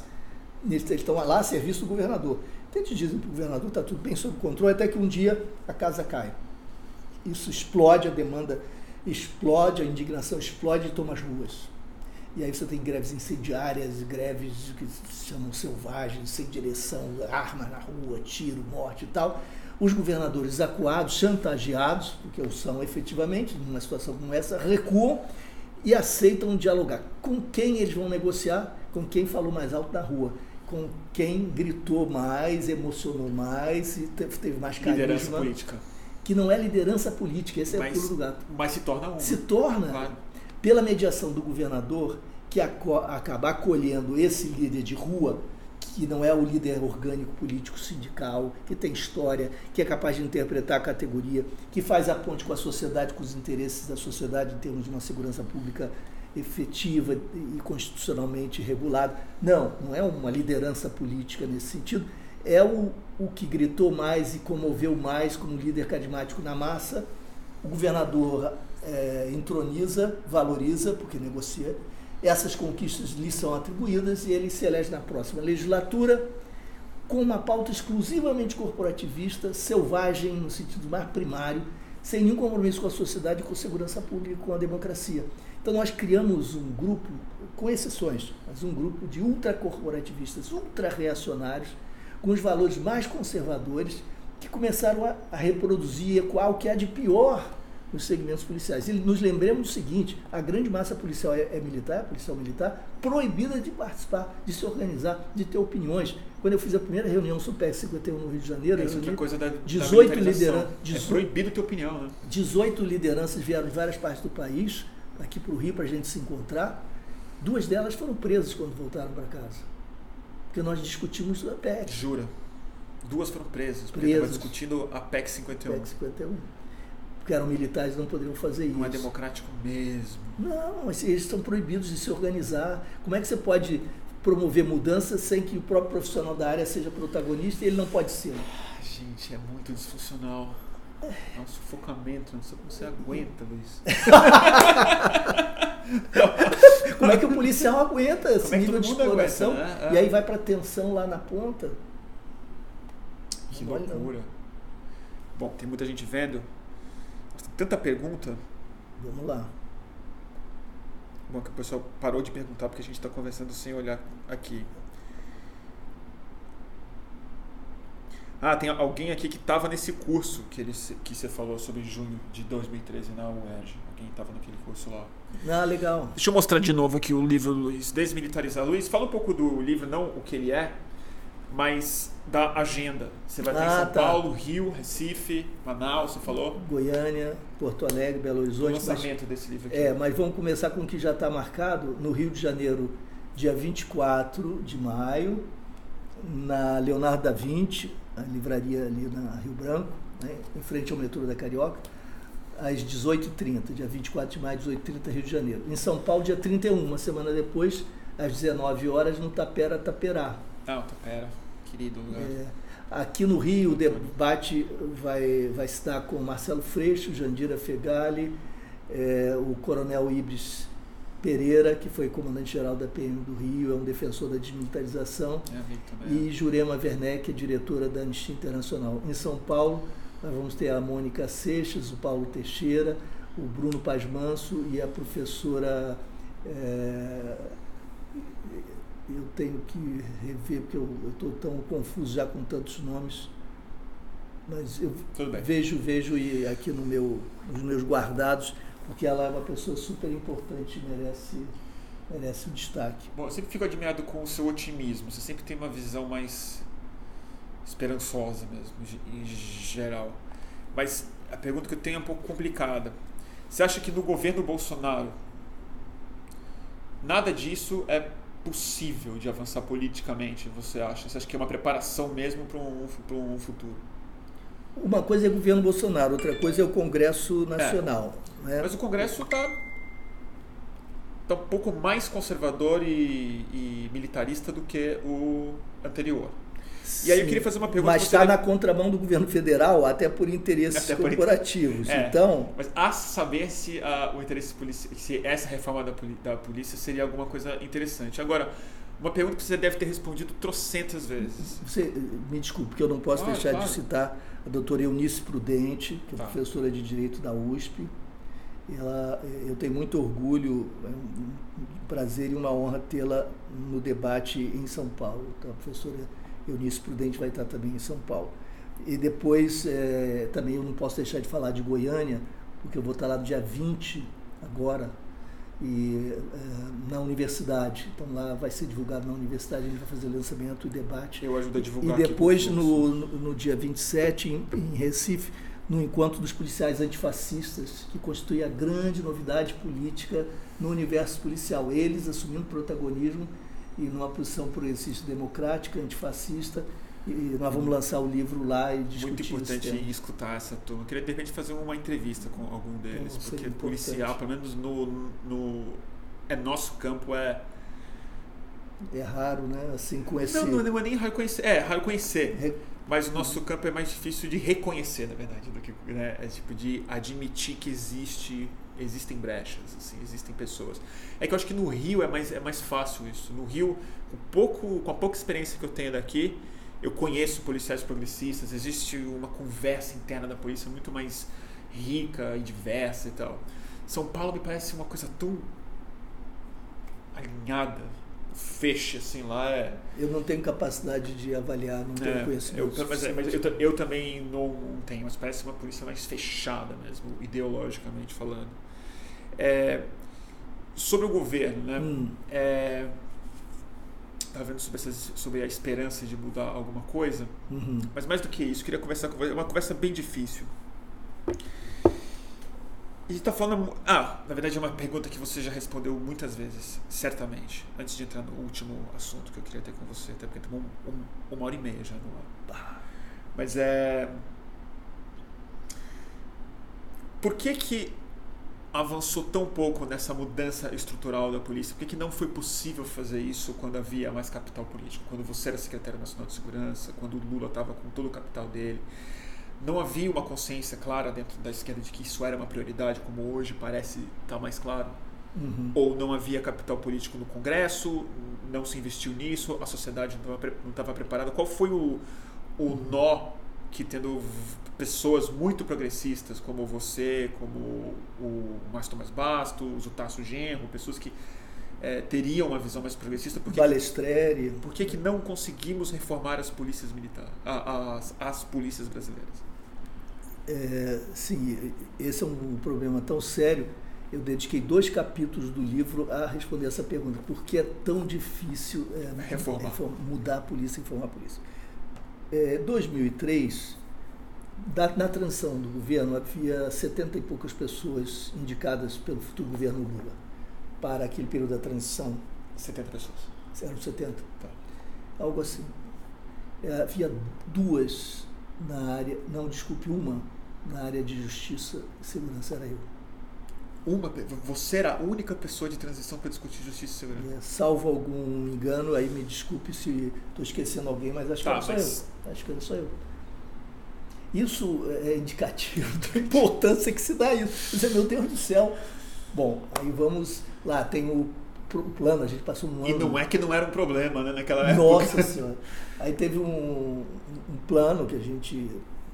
S2: Eles, estão lá a serviço do governador. Então eles dizem para o governador está tudo bem sob controle, até que um dia a casa cai. Isso explode, a demanda explode, a indignação explode e toma as ruas. E aí você tem greves incendiárias, greves que se chamam selvagens, sem direção, arma na rua, tiro, morte e tal os governadores acuados, chantageados, porque são efetivamente, numa situação como essa, recuam e aceitam dialogar. Com quem eles vão negociar? Com quem falou mais alto na rua. Com quem gritou mais, emocionou mais e teve mais carisma.
S3: Liderança política.
S2: Que não é liderança política, esse é
S3: mas,
S2: o pulo do gato.
S3: Mas se torna um.
S2: Se torna, claro. pela mediação do governador, que acabar acolhendo esse líder de rua, que não é o líder orgânico político sindical, que tem história, que é capaz de interpretar a categoria, que faz a ponte com a sociedade, com os interesses da sociedade em termos de uma segurança pública efetiva e constitucionalmente regulada. Não, não é uma liderança política nesse sentido. É o, o que gritou mais e comoveu mais como líder carismático na massa. O governador é, entroniza, valoriza, porque negocia, essas conquistas lhe são atribuídas e ele se elege na próxima legislatura com uma pauta exclusivamente corporativista, selvagem no sentido mais primário, sem nenhum compromisso com a sociedade, com a segurança pública, com a democracia. Então nós criamos um grupo, com exceções, mas um grupo de ultracorporativistas, ultra-reacionários, com os valores mais conservadores, que começaram a, a reproduzir, ecoar o que há de pior nos segmentos policiais. E nos lembremos do seguinte: a grande massa policial é, é militar, policial militar, proibida de participar, de se organizar, de ter opiniões. Quando eu fiz a primeira reunião sobre PEC 51 no Rio de Janeiro,
S3: é outra coisa da,
S2: 18 lideranças.
S3: É proibido ter opinião, né?
S2: 18 lideranças vieram de várias partes do país, aqui para o Rio, para a gente se encontrar. Duas delas foram presas quando voltaram para casa. Porque nós discutimos a PEC.
S3: Jura? Duas foram presas, porque estavam discutindo a PEC 51.
S2: PEC 51 porque eram militares não poderiam fazer isso.
S3: Não é democrático mesmo.
S2: Não, eles estão proibidos de se organizar. Como é que você pode promover mudanças sem que o próprio profissional da área seja protagonista e ele não pode ser?
S3: Ah, gente, é muito disfuncional. É um sufocamento, não sei como você aguenta, Luiz.
S2: como é que o policial aguenta esse é nível de exploração? Aguenta, né? E aí vai para tensão lá na ponta?
S3: Que loucura. Bom, tem muita gente vendo tanta pergunta.
S2: Vamos lá.
S3: Bom, que o pessoal parou de perguntar porque a gente está conversando sem olhar aqui. Ah, tem alguém aqui que estava nesse curso que, ele, que você falou sobre junho de 2013 na UERJ. Alguém estava naquele curso lá.
S2: Ah, legal.
S3: Deixa eu mostrar de novo aqui o livro, Luiz. Desmilitarizar. Luiz, fala um pouco do livro, não o que ele é, mas da agenda. Você vai ter ah, em São tá. Paulo, Rio, Recife, Manaus, você falou?
S2: Goiânia, Porto Alegre, Belo Horizonte. O
S3: lançamento mas, desse livro aqui.
S2: É, mas vamos começar com o que já está marcado no Rio de Janeiro, dia 24 de maio, na Leonardo da Vinci, a livraria ali na Rio Branco, né, em frente ao metrô da Carioca, às 18h30, dia 24 de maio, 18h30, Rio de Janeiro. Em São Paulo, dia 31, uma semana depois, às 19 horas, no Tapera Taperá.
S3: Ah, Tapera, querido lugar. É,
S2: aqui no Rio, o debate vai, vai estar com Marcelo Freixo, Jandira Fegali, é, o Coronel Ibris Pereira, que foi comandante-geral da PM do Rio, é um defensor da desmilitarização,
S3: é,
S2: e Jurema Werneck, diretora da Anistia Internacional. Em São Paulo, nós vamos ter a Mônica Seixas, o Paulo Teixeira, o Bruno Paz Manso e a professora é, eu tenho que rever, porque eu estou tão confuso já com tantos nomes. Mas eu vejo, vejo e aqui no meu, nos meus guardados, porque ela é uma pessoa super importante, merece merece o destaque.
S3: Bom, eu sempre fico admirado com o seu otimismo. Você sempre tem uma visão mais esperançosa mesmo, em geral. Mas a pergunta que eu tenho é um pouco complicada. Você acha que no governo Bolsonaro nada disso é possível de avançar politicamente, você acha? Você acha que é uma preparação mesmo para um, um futuro?
S2: Uma coisa é o governo Bolsonaro, outra coisa é o Congresso Nacional.
S3: É. Né? Mas o Congresso está tá um pouco mais conservador e, e militarista do que o anterior.
S2: E aí eu queria fazer uma pergunta. Mas está na contramão do governo federal, até por interesses até por corporativos. É, então,
S3: mas a saber se uh, o interesse polícia, se essa reforma da, da polícia seria alguma coisa interessante. Agora, uma pergunta que você deve ter respondido trocentas vezes.
S2: Você, me desculpe, porque eu não posso deixar claro. de citar a doutora Eunice Prudente, que é tá. professora de Direito da USP. Ela, eu tenho muito orgulho, é um prazer e uma honra tê-la no debate em São Paulo. Então, a professora Eunice Prudente vai estar também em São Paulo. E depois, é, também eu não posso deixar de falar de Goiânia, porque eu vou estar lá no dia 20, agora, e, é, na universidade. Então lá vai ser divulgado na universidade, a gente vai fazer o lançamento e debate.
S3: Eu ajudo a divulgar.
S2: E depois, no, no, no, dia 27, em, em Recife, no encontro dos policiais antifascistas, que constitui a grande novidade política no universo policial. Eles assumindo protagonismo e numa posição progressista democrática, antifascista. E nós vamos lançar o livro lá e discutir
S3: Muito importante escutar essa turma. Eu queria, de repente, fazer uma entrevista com algum deles, então, porque policial, pelo menos no, no é nosso campo, é...
S2: É raro, né? Assim, conhecer.
S3: Não, não, é nem raro conhecer. É, raro conhecer. Re... Mas o nosso campo é mais difícil de reconhecer, na verdade, do que né? é tipo de admitir que existe existem brechas, assim, existem pessoas. É que eu acho que no Rio é mais, é mais fácil isso. No Rio, com, pouco, com a pouca experiência que eu tenho daqui, eu conheço policiais progressistas, existe uma conversa interna da polícia muito mais rica e diversa e tal. São Paulo me parece uma coisa tão alinhada, feche assim lá. É...
S2: Eu não tenho capacidade de avaliar, não tenho é, conhecimento.
S3: Eu, mas, é, mas eu, eu, também não tenho, mas parece uma polícia mais fechada mesmo, ideologicamente falando. É, sobre o governo, né? Hum. É, estava vendo sobre, essas, sobre a esperança de mudar alguma coisa, uhum. mas mais do que isso, queria conversar com você, uma conversa bem difícil. E está falando. Ah, na verdade é uma pergunta que você já respondeu muitas vezes, certamente. Antes de entrar no último assunto que eu queria ter com você, até porque estamos um, um, uma hora e meia já no ar. Mas é. Por que que avançou tão pouco nessa mudança estrutural da polícia? Por que, que não foi possível fazer isso quando havia mais capital político? Quando você era secretário nacional de segurança, quando o Lula estava com todo o capital dele? Não havia uma consciência clara dentro da esquerda de que isso era uma prioridade, como hoje parece estar tá mais claro? Uhum. Ou não havia capital político no Congresso, não se investiu nisso, a sociedade não estava preparada? Qual foi o, o uhum. nó que tendo pessoas muito progressistas como você, como o Márcio Tomás Bastos, o Tasso Genro, pessoas que é, teriam uma visão mais progressista.
S2: Por que, Balestrério.
S3: Por que, que não conseguimos reformar as polícias militares, as, as polícias brasileiras?
S2: É, sim, esse é um problema tão sério. Eu dediquei dois capítulos do livro a responder essa pergunta. Por que é tão difícil é,
S3: reformar.
S2: mudar a polícia e reformar a polícia? É, 2003, da, na transição do governo, havia 70 e poucas pessoas indicadas pelo futuro governo Lula para aquele período da transição.
S3: 70 pessoas?
S2: Eram 70. Tá. Algo assim. É, havia duas na área, não, desculpe, uma na área de justiça e segurança, era eu.
S3: Uma, você era a única pessoa de transição para discutir justiça e segurança? É,
S2: salvo algum engano, aí me desculpe se estou esquecendo alguém, mas acho tá, que era mas... só eu. Acho que era só eu. Isso é indicativo da importância que se dá isso. Você, meu Deus do céu. Bom, aí vamos lá, tem o plano, a gente passou um ano.
S3: E não é que não era um problema, né, naquela época.
S2: Nossa Senhora. Aí teve um, um plano que a gente,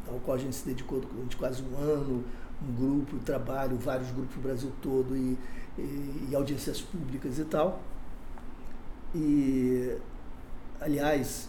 S2: ao qual a gente se dedicou durante quase um ano, um grupo trabalho, vários grupos no Brasil todo e, e, e audiências públicas e tal. E, aliás,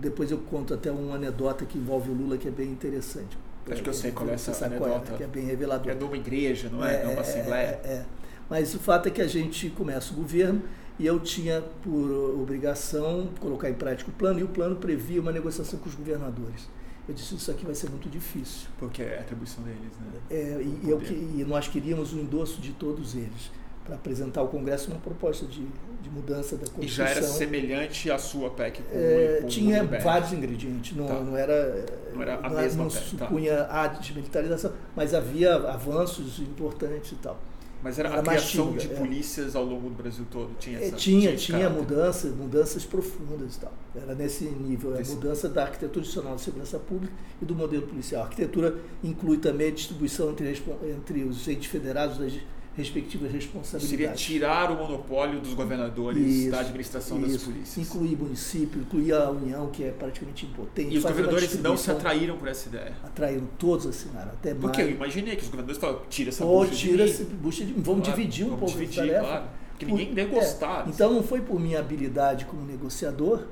S2: depois eu conto até uma anedota que envolve o Lula que é bem interessante.
S3: Acho que eu sei qual é essa anedota.
S2: que é bem revelador.
S3: É de uma igreja, não é? É, é uma assembleia.
S2: É, é. Mas o fato é que a gente começa o governo e eu tinha por obrigação colocar em prática o plano, e o plano previa uma negociação com os governadores. Eu disse, isso aqui vai ser muito difícil.
S3: Porque é atribuição deles, né?
S2: É, e, eu, e nós queríamos o endosso de todos eles para apresentar ao Congresso uma proposta de, de mudança da Constituição.
S3: E já era semelhante à sua PEC? Com,
S2: é, tinha vários ingredientes, não,
S3: tá.
S2: não era,
S3: não, era a
S2: não,
S3: mesma
S2: não
S3: PEC,
S2: supunha tá. a desmilitarização, mas havia avanços importantes e tal.
S3: Mas era, era a criação de é. polícias ao longo do Brasil todo? Tinha,
S2: essa, tinha, tinha, tinha mudanças, mudanças profundas e tal. Era nesse nível, a mudança da arquitetura institucional de segurança pública e do modelo policial. A arquitetura inclui também a distribuição entre, entre os entes federados das respectivas responsabilidades.
S3: Seria tirar o monopólio dos governadores isso, da administração isso. das polícias.
S2: Incluir município, incluir a União, que é praticamente impotente.
S3: E os governadores não se atraíram por essa ideia?
S2: Atraíram, todos assinaram. Até
S3: Porque
S2: mais.
S3: eu imaginei que os governadores falaram, tira essa
S2: Ou
S3: bucha
S2: tira
S3: de
S2: essa bucha de mim. Vamos claro, dividir um pouco
S3: dividir,
S2: tarefa.
S3: Claro. Porque ninguém deve gostar.
S2: É, então não foi por minha habilidade como negociador,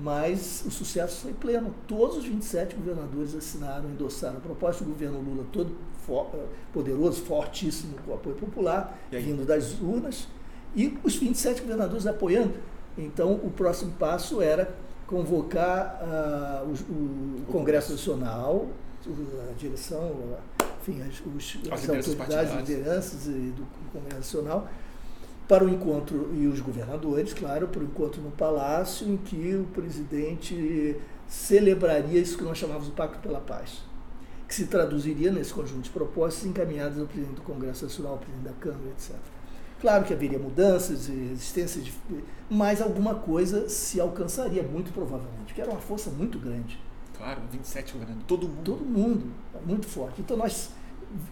S2: mas o sucesso foi pleno. Todos os 27 governadores assinaram, endossaram a proposta. O governo Lula todo for, poderoso, fortíssimo, com apoio popular, vindo das urnas, e os 27 governadores apoiando. Então, o próximo passo era convocar uh, o, o, Congresso Nacional, a direção, enfim, as, os, as, as autoridades, lideranças do Congresso Nacional, para o encontro, e os governadores, claro, para o encontro no Palácio, em que o presidente celebraria isso que nós chamávamos de Pacto pela Paz, que se traduziria nesse conjunto de propostas encaminhadas ao presidente do Congresso Nacional, ao presidente da Câmara, etc. Claro que haveria mudanças e resistências, mas alguma coisa se alcançaria, muito provavelmente, porque era uma força muito grande.
S3: Claro, 27 governadores, todo mundo.
S2: Todo mundo, muito forte. Então nós,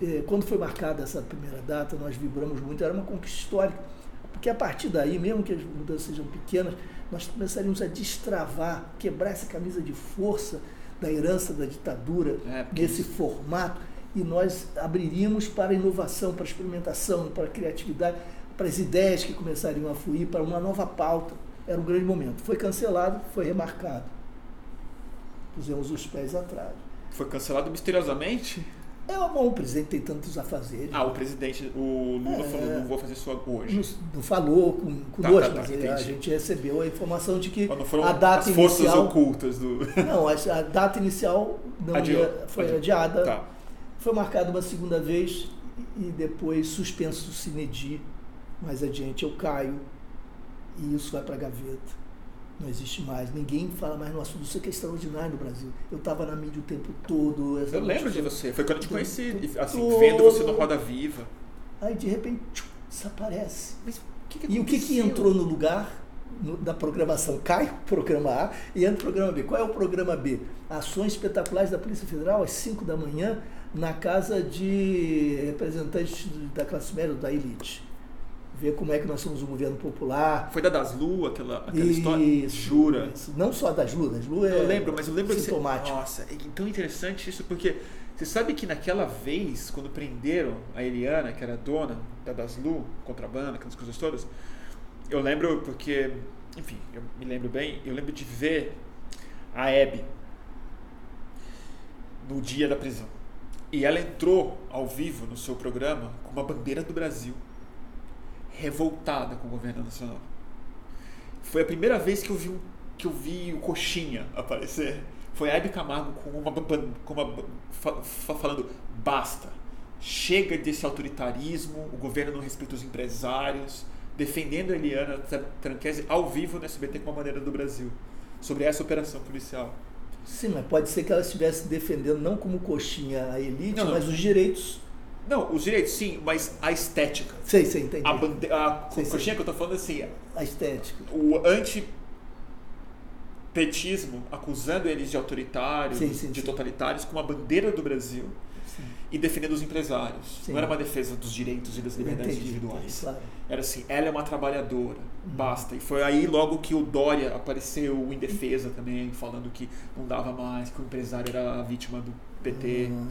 S2: eh, quando foi marcada essa primeira data, nós vibramos muito, era uma conquista histórica porque a partir daí, mesmo que as mudanças sejam pequenas, nós começaríamos a destravar, quebrar essa camisa de força da herança da ditadura é, nesse isso... formato e nós abriríamos para a inovação, para a experimentação, para a criatividade, para as ideias que começariam a fluir, para uma nova pauta. Era um grande momento. Foi cancelado, foi remarcado. Pusemos os pés atrás.
S3: Foi cancelado misteriosamente?
S2: É bom, o presidente tem tantos afazeres.
S3: Ah, o presidente, o Lula é, falou, não vou fazer isso hoje. Não,
S2: não falou com, conosco, tá, tá, tá, mas a gente recebeu a informação de que a data
S3: as forças
S2: inicial,
S3: ocultas do.
S2: Não, a, a data inicial não ia, foi adiou. adiada. Tá. Foi marcada uma segunda vez e depois suspenso o Cinedi. Mais adiante eu caio e isso vai para a gaveta não existe mais. Ninguém fala mais no assunto. Isso é que é extraordinário no Brasil. Eu estava na mídia o tempo todo.
S3: Eu lembro de você. Foi quando eu te conheci, assim, todo. vendo você no Roda Viva.
S2: Aí de repente tchum, desaparece. Mas o que que e o que, que entrou no lugar no, da programação? Cai o programa A e entra o programa B. Qual é o programa B? Ações espetaculares da Polícia Federal às 5 da manhã na casa de representantes da classe média, da elite ver como é que nós somos um governo popular.
S3: Foi da Daslu, aquela, aquela isso, história? Jura? Isso.
S2: Não só da Daslu, Daslu é
S3: Eu lembro, mas eu lembro
S2: que você,
S3: Nossa, é tão interessante isso, porque você sabe que naquela vez, quando prenderam a Eliana, que era dona da Daslu, contrabando, aquelas coisas todas, eu lembro porque, enfim, eu me lembro bem, eu lembro de ver a Hebe no dia da prisão. E ela entrou ao vivo no seu programa com uma bandeira do Brasil revoltada com o governo nacional. Foi a primeira vez que eu vi, que eu vi o Coxinha aparecer. Foi a Hebe Camargo com uma, com uma falando basta, chega desse autoritarismo, o governo não respeita os empresários, defendendo a Eliana Tranquese ao vivo no SBT com a maneira do Brasil, sobre essa operação policial.
S2: Sim, mas pode ser que ela estivesse defendendo não como coxinha a elite, não, mas os direitos
S3: não, os direitos sim, mas a estética.
S2: Sei, sei, entendi.
S3: A, bande a coxinha que eu tô falando assim.
S2: A estética.
S3: O antipetismo acusando eles de autoritários, sim, sim, de totalitários, com a bandeira do Brasil e defendendo os empresários. Não era uma defesa dos direitos e das liberdades entendi, individuais. Claro. Era assim, ela é uma trabalhadora, hum. basta. E foi aí logo que o Dória apareceu em defesa também, falando que não dava mais, que o empresário era vítima do PT,
S2: hum,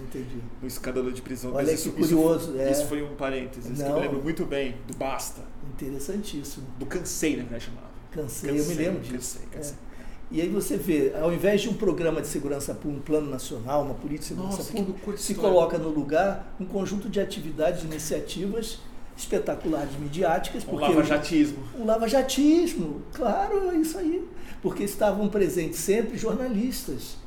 S2: no
S3: escândalo de prisão.
S2: Olha Mas que isso, curioso.
S3: Isso,
S2: é.
S3: isso foi um parênteses não. que eu lembro muito bem, do basta.
S2: Interessantíssimo.
S3: Do cansei, né, que chamava.
S2: Cansei, cansei, eu me lembro disso.
S3: Cansei, cansei.
S2: É. E aí você vê, ao invés de um programa de segurança pública, um plano nacional, uma política de segurança
S3: Nossa,
S2: pública, se coloca no lugar um conjunto de atividades, de iniciativas espetaculares midiáticas.
S3: Um lava-jatismo.
S2: Um lava-jatismo, claro, é isso aí. Porque estavam presentes sempre jornalistas.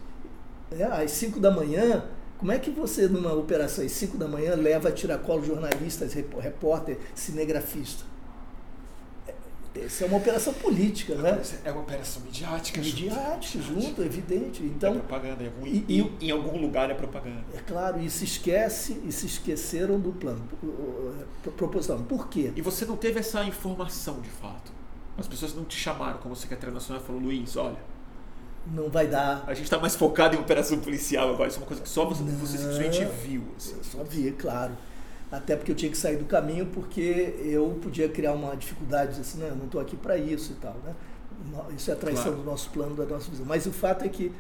S2: É, às 5 da manhã, como é que você, numa operação às 5 da manhã, leva a tiracolo jornalistas, repórter, cinegrafista? Essa é uma operação política, né?
S3: É uma operação midiática.
S2: Midiática, junto, junto evidente. Então,
S3: é propaganda. E, e, em algum lugar é propaganda.
S2: É claro, e se esquece, e se esqueceram do plano proposital. Por quê?
S3: E você não teve essa informação de fato. As pessoas não te chamaram como secretário nacional e falaram, Luiz, olha.
S2: Não vai dar.
S3: A gente está mais focado em operação policial agora. Isso é uma coisa que só você, você simplesmente viu. Assim.
S2: Só vi, claro até porque eu tinha que sair do caminho porque eu podia criar uma dificuldade assim, não, eu não estou aqui para isso e tal, né? Isso é a traição claro. do nosso plano, da nossa visão. Mas o fato é que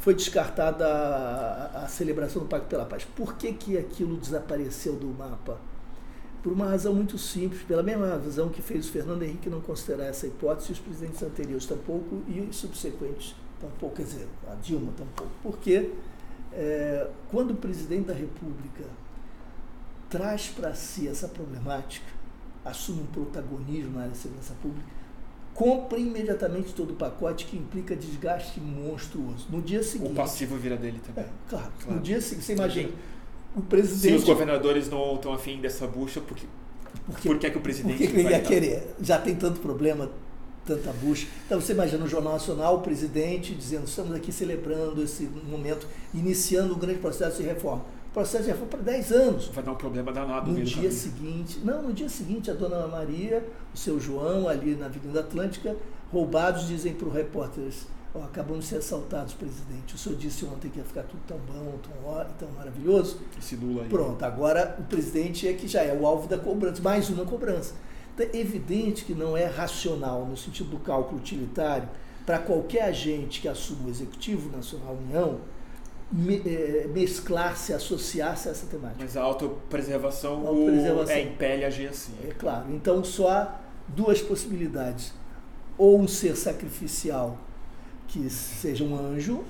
S2: foi descartada a, a, celebração do Pacto pela Paz. Por que, que aquilo desapareceu do mapa? Por uma razão muito simples, pela mesma razão que fez o Fernando Henrique não considerar essa hipótese, e os presidentes anteriores tampouco e os subsequentes tampouco, quer dizer, a Dilma tampouco. Porque é, quando o presidente da República traz para si essa problemática, assume um protagonismo na área de segurança pública, compra imediatamente todo o pacote que implica desgaste monstruoso. No dia seguinte.
S3: O passivo vira dele também. É,
S2: claro, claro, No dia seguinte, você imagina. O presidente.
S3: Se os governadores não estão afim dessa bucha, por que, porque, por que, é que o presidente. Por
S2: que ele ia querer? Já tem tanto problema, tanta bucha. Então você imagina no Jornal Nacional o presidente dizendo: estamos aqui celebrando esse momento, iniciando um grande processo de reforma o processo já foi para 10 anos.
S3: Vai dar um problema danado
S2: No dia caminho. seguinte, não, no dia seguinte, a dona Maria, o seu João, ali na Avenida Atlântica, roubados, dizem para os repórteres, oh, acabamos de ser assaltados, presidente. O senhor disse ontem que ia ficar tudo tão bom, tão, tão maravilhoso.
S3: Esse Lula aí.
S2: Pronto, agora o presidente é que já é o alvo da cobrança, mais uma cobrança. Então, é evidente que não é racional, no sentido do cálculo utilitário, para qualquer agente que assuma o Executivo Nacional União, me, é, mesclar-se, associar-se a essa temática.
S3: Mas a autopreservação, autopreservação. é impele agir assim.
S2: É claro. Então só há duas possibilidades. Ou um ser sacrificial que seja um anjo,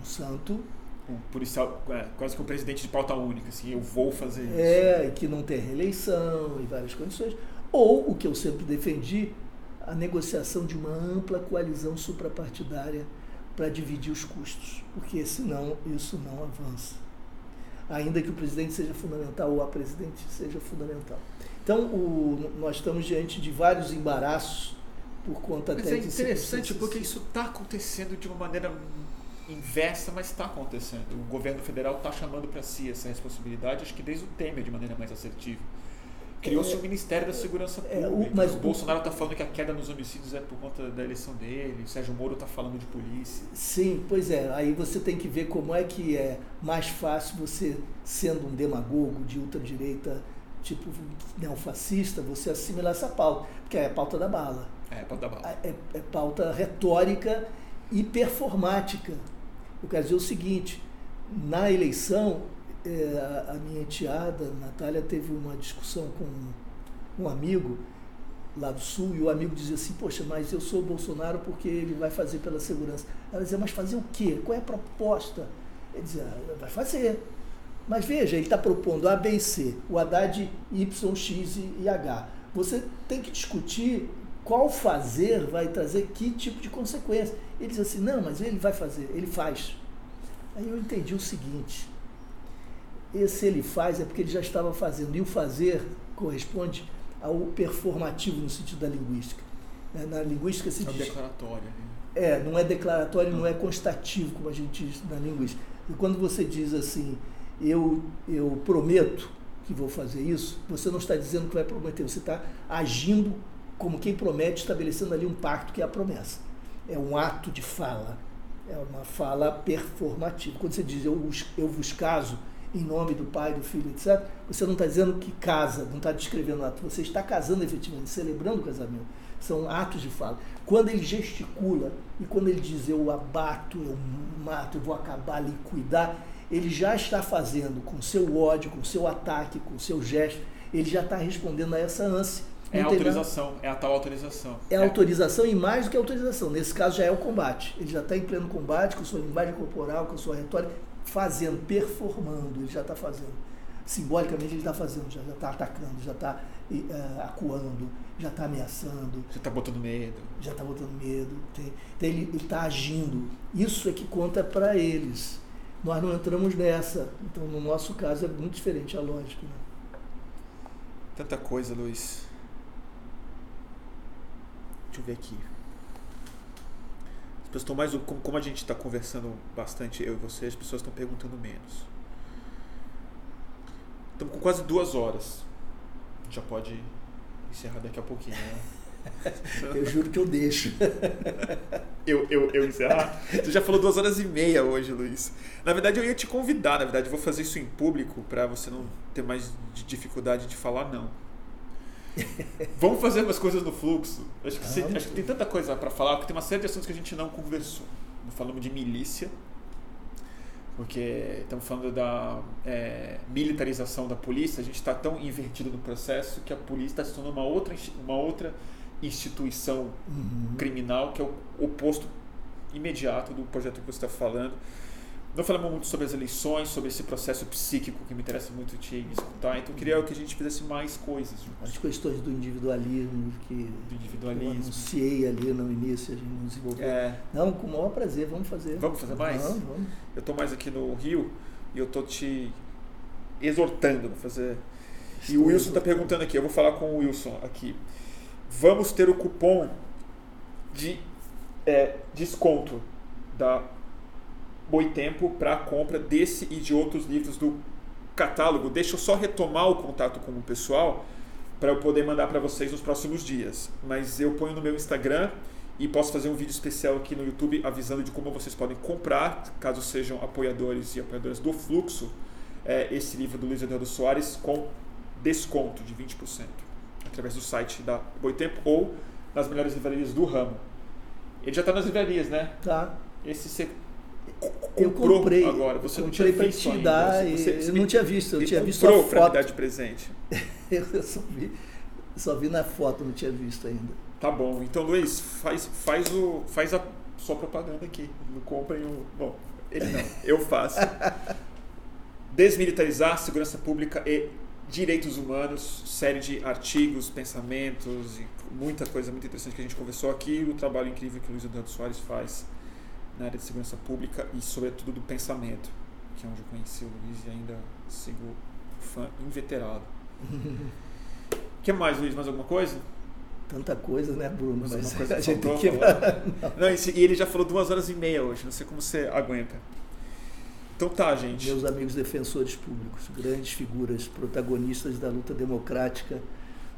S2: um santo.
S3: Um policial, é, quase que um presidente de pauta única, assim, eu vou fazer isso.
S2: É, que não tem reeleição e várias condições. Ou, o que eu sempre defendi, a negociação de uma ampla coalizão suprapartidária para dividir os custos, porque senão isso não avança. Ainda que o presidente seja fundamental ou a presidente seja fundamental. Então, o, nós estamos diante de vários embaraços por conta
S3: mas
S2: até
S3: é interessante porque isso está acontecendo de uma maneira inversa, mas está acontecendo. O governo federal está chamando para si essa responsabilidade, acho que desde o Temer de maneira mais assertiva. Criou-se o é, Ministério da Segurança Pública. É, o, mas o Bolsonaro está falando que a queda nos homicídios é por conta da eleição dele. O Sérgio Moro está falando de polícia.
S2: Sim, pois é. Aí você tem que ver como é que é mais fácil você, sendo um demagogo de ultradireita, tipo neofascista, você assimilar essa pauta. Porque é a pauta da bala.
S3: É, pauta da bala.
S2: É, é pauta retórica e performática. Eu quero dizer o seguinte: na eleição, é, a minha enteada, Natália, teve uma discussão com um amigo lá do Sul e o amigo dizia assim, poxa, mas eu sou Bolsonaro porque ele vai fazer pela segurança. Ela dizia, mas fazer o quê? Qual é a proposta? Ele dizia, ah, vai fazer. Mas veja, ele está propondo A, B e C, o Haddad Y, X e H. Você tem que discutir qual fazer vai trazer que tipo de consequência. Ele diz assim, não, mas ele vai fazer, ele faz. Aí eu entendi o seguinte, esse ele faz é porque ele já estava fazendo. E o fazer corresponde ao performativo no sentido da linguística. Né, na linguística se
S3: é
S2: diz.
S3: É declaratório. Né?
S2: É, não é declaratório, não. não é constativo, como a gente diz na linguística. E quando você diz assim, eu, eu prometo que vou fazer isso, você não está dizendo que vai prometer, você está agindo como quem promete, estabelecendo ali um pacto que é a promessa. É um ato de fala, é uma fala performativa. Quando você diz eu, eu vos caso, em nome do pai, do filho, etc., você não está dizendo que casa, não está descrevendo ato, você está casando efetivamente, celebrando o casamento. São atos de fala. Quando ele gesticula e quando ele diz eu abato, eu mato, eu vou acabar, liquidar, ele já está fazendo com seu ódio, com seu ataque, com seu gesto, ele já está respondendo a essa ânsia.
S3: É a autorização, é a tal autorização.
S2: É a autorização e mais do que autorização. Nesse caso já é o combate. Ele já está em pleno combate com sua linguagem corporal, com sua retórica, fazendo, performando, ele já está fazendo. Simbolicamente ele está fazendo, já está atacando, já está uh, acuando, já está ameaçando.
S3: Já está botando medo.
S2: Já está botando medo. Tem, então ele está agindo. Isso é que conta para eles. Nós não entramos nessa. Então, no nosso caso, é muito diferente a lógica. Né?
S3: Tanta coisa, Luiz. Deixa eu ver aqui. As pessoas estão mais. Como a gente está conversando bastante, eu e você, as pessoas estão perguntando menos. Estamos com quase duas horas. Já pode encerrar daqui a pouquinho, né?
S2: Eu juro que eu deixo.
S3: eu, eu, eu encerrar? Tu já falou duas horas e meia hoje, Luiz. Na verdade, eu ia te convidar. Na verdade, vou fazer isso em público para você não ter mais dificuldade de falar não. Vamos fazer umas coisas no fluxo. Acho que, acho que tem tanta coisa para falar, porque tem uma série de assuntos que a gente não conversou. Falamos de milícia, porque estamos falando da é, militarização da polícia. A gente está tão invertido no processo que a polícia está se tornando uma outra, uma outra instituição uhum. criminal, que é o oposto imediato do projeto que você está falando. Não falamos muito sobre as eleições, sobre esse processo psíquico que me interessa muito te escutar. Então, eu queria que a gente fizesse mais coisas.
S2: As questões do individualismo que
S3: do individualismo. eu
S2: anunciei ali no início, a gente não desenvolveu. É. Não, com o maior prazer, vamos fazer.
S3: Vamos fazer mais?
S2: Vamos, vamos.
S3: Eu estou mais aqui no Rio e eu estou te exortando a fazer. Estou e o Wilson está perguntando aqui, eu vou falar com o Wilson aqui. Vamos ter o cupom de é, desconto da Boitempo para a compra desse e de outros livros do catálogo. Deixa eu só retomar o contato com o pessoal para eu poder mandar para vocês nos próximos dias. Mas eu ponho no meu Instagram e posso fazer um vídeo especial aqui no YouTube avisando de como vocês podem comprar, caso sejam apoiadores e apoiadoras do Fluxo, é, esse livro do Luiz Eduardo Soares com desconto de 20% através do site da Boitempo ou nas melhores livrarias do ramo. Ele já está nas livrarias, né?
S2: Tá.
S3: Esse
S2: eu comprei
S3: agora, você
S2: não tinha visto te dar ainda. Você, você, eu não tinha visto, eu tinha visto a
S3: foto. dar de presente.
S2: eu só vi, só vi na foto, não tinha visto ainda.
S3: Tá bom. Então, Luiz, faz, faz, o, faz a sua propaganda aqui. Não comprem o. Bom, ele não, eu faço. Desmilitarizar segurança pública e direitos humanos, série de artigos, pensamentos e muita coisa muito interessante que a gente conversou aqui, o trabalho incrível que o Luiz Eduardo Soares faz na área de segurança pública e, sobretudo, do pensamento, que é onde eu conheci o Luiz e ainda sigo fã inveterado. O que mais, Luiz? Mais alguma coisa?
S2: Tanta coisa, né, Bruno?
S3: Mas, Mas coisa a gente tem que... não. não, e ele já falou duas horas e meia hoje, não sei como você aguenta. Então tá, gente.
S2: Meus amigos defensores públicos, grandes figuras, protagonistas da luta democrática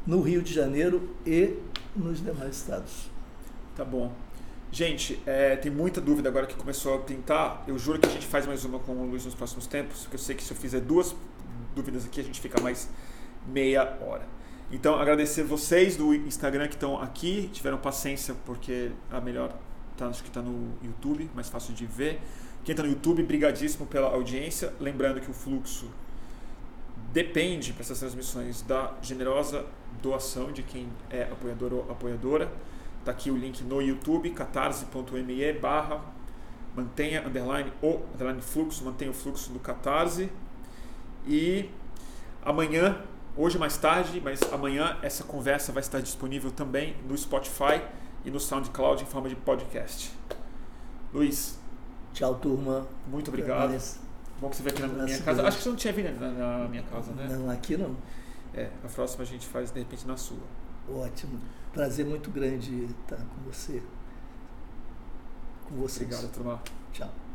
S2: no Rio de Janeiro e nos demais estados.
S3: Tá bom. Gente, é, tem muita dúvida agora que começou a pintar. Eu juro que a gente faz mais uma com o Luiz nos próximos tempos, porque eu sei que se eu fizer duas dúvidas aqui, a gente fica mais meia hora. Então, agradecer vocês do Instagram que estão aqui, tiveram paciência, porque a melhor tá, acho que está no YouTube, mais fácil de ver. Quem está no YouTube, brigadíssimo pela audiência. Lembrando que o fluxo depende para essas transmissões da generosa doação de quem é apoiador ou apoiadora. Está aqui o link no YouTube, catarse.me barra mantenha underline o underline fluxo, mantenha o fluxo do Catarse. E amanhã, hoje mais tarde, mas amanhã essa conversa vai estar disponível também no Spotify e no SoundCloud em forma de podcast. Luiz.
S2: Tchau, turma.
S3: Muito obrigado. Bom que você veio aqui na minha casa. Acho que você não tinha vindo na, na minha casa, né?
S2: Não, aqui não.
S3: É, a próxima a gente faz de repente na sua.
S2: Ótimo. Prazer muito grande estar com você. Com vocês.
S3: Obrigado, turma.
S2: Tchau.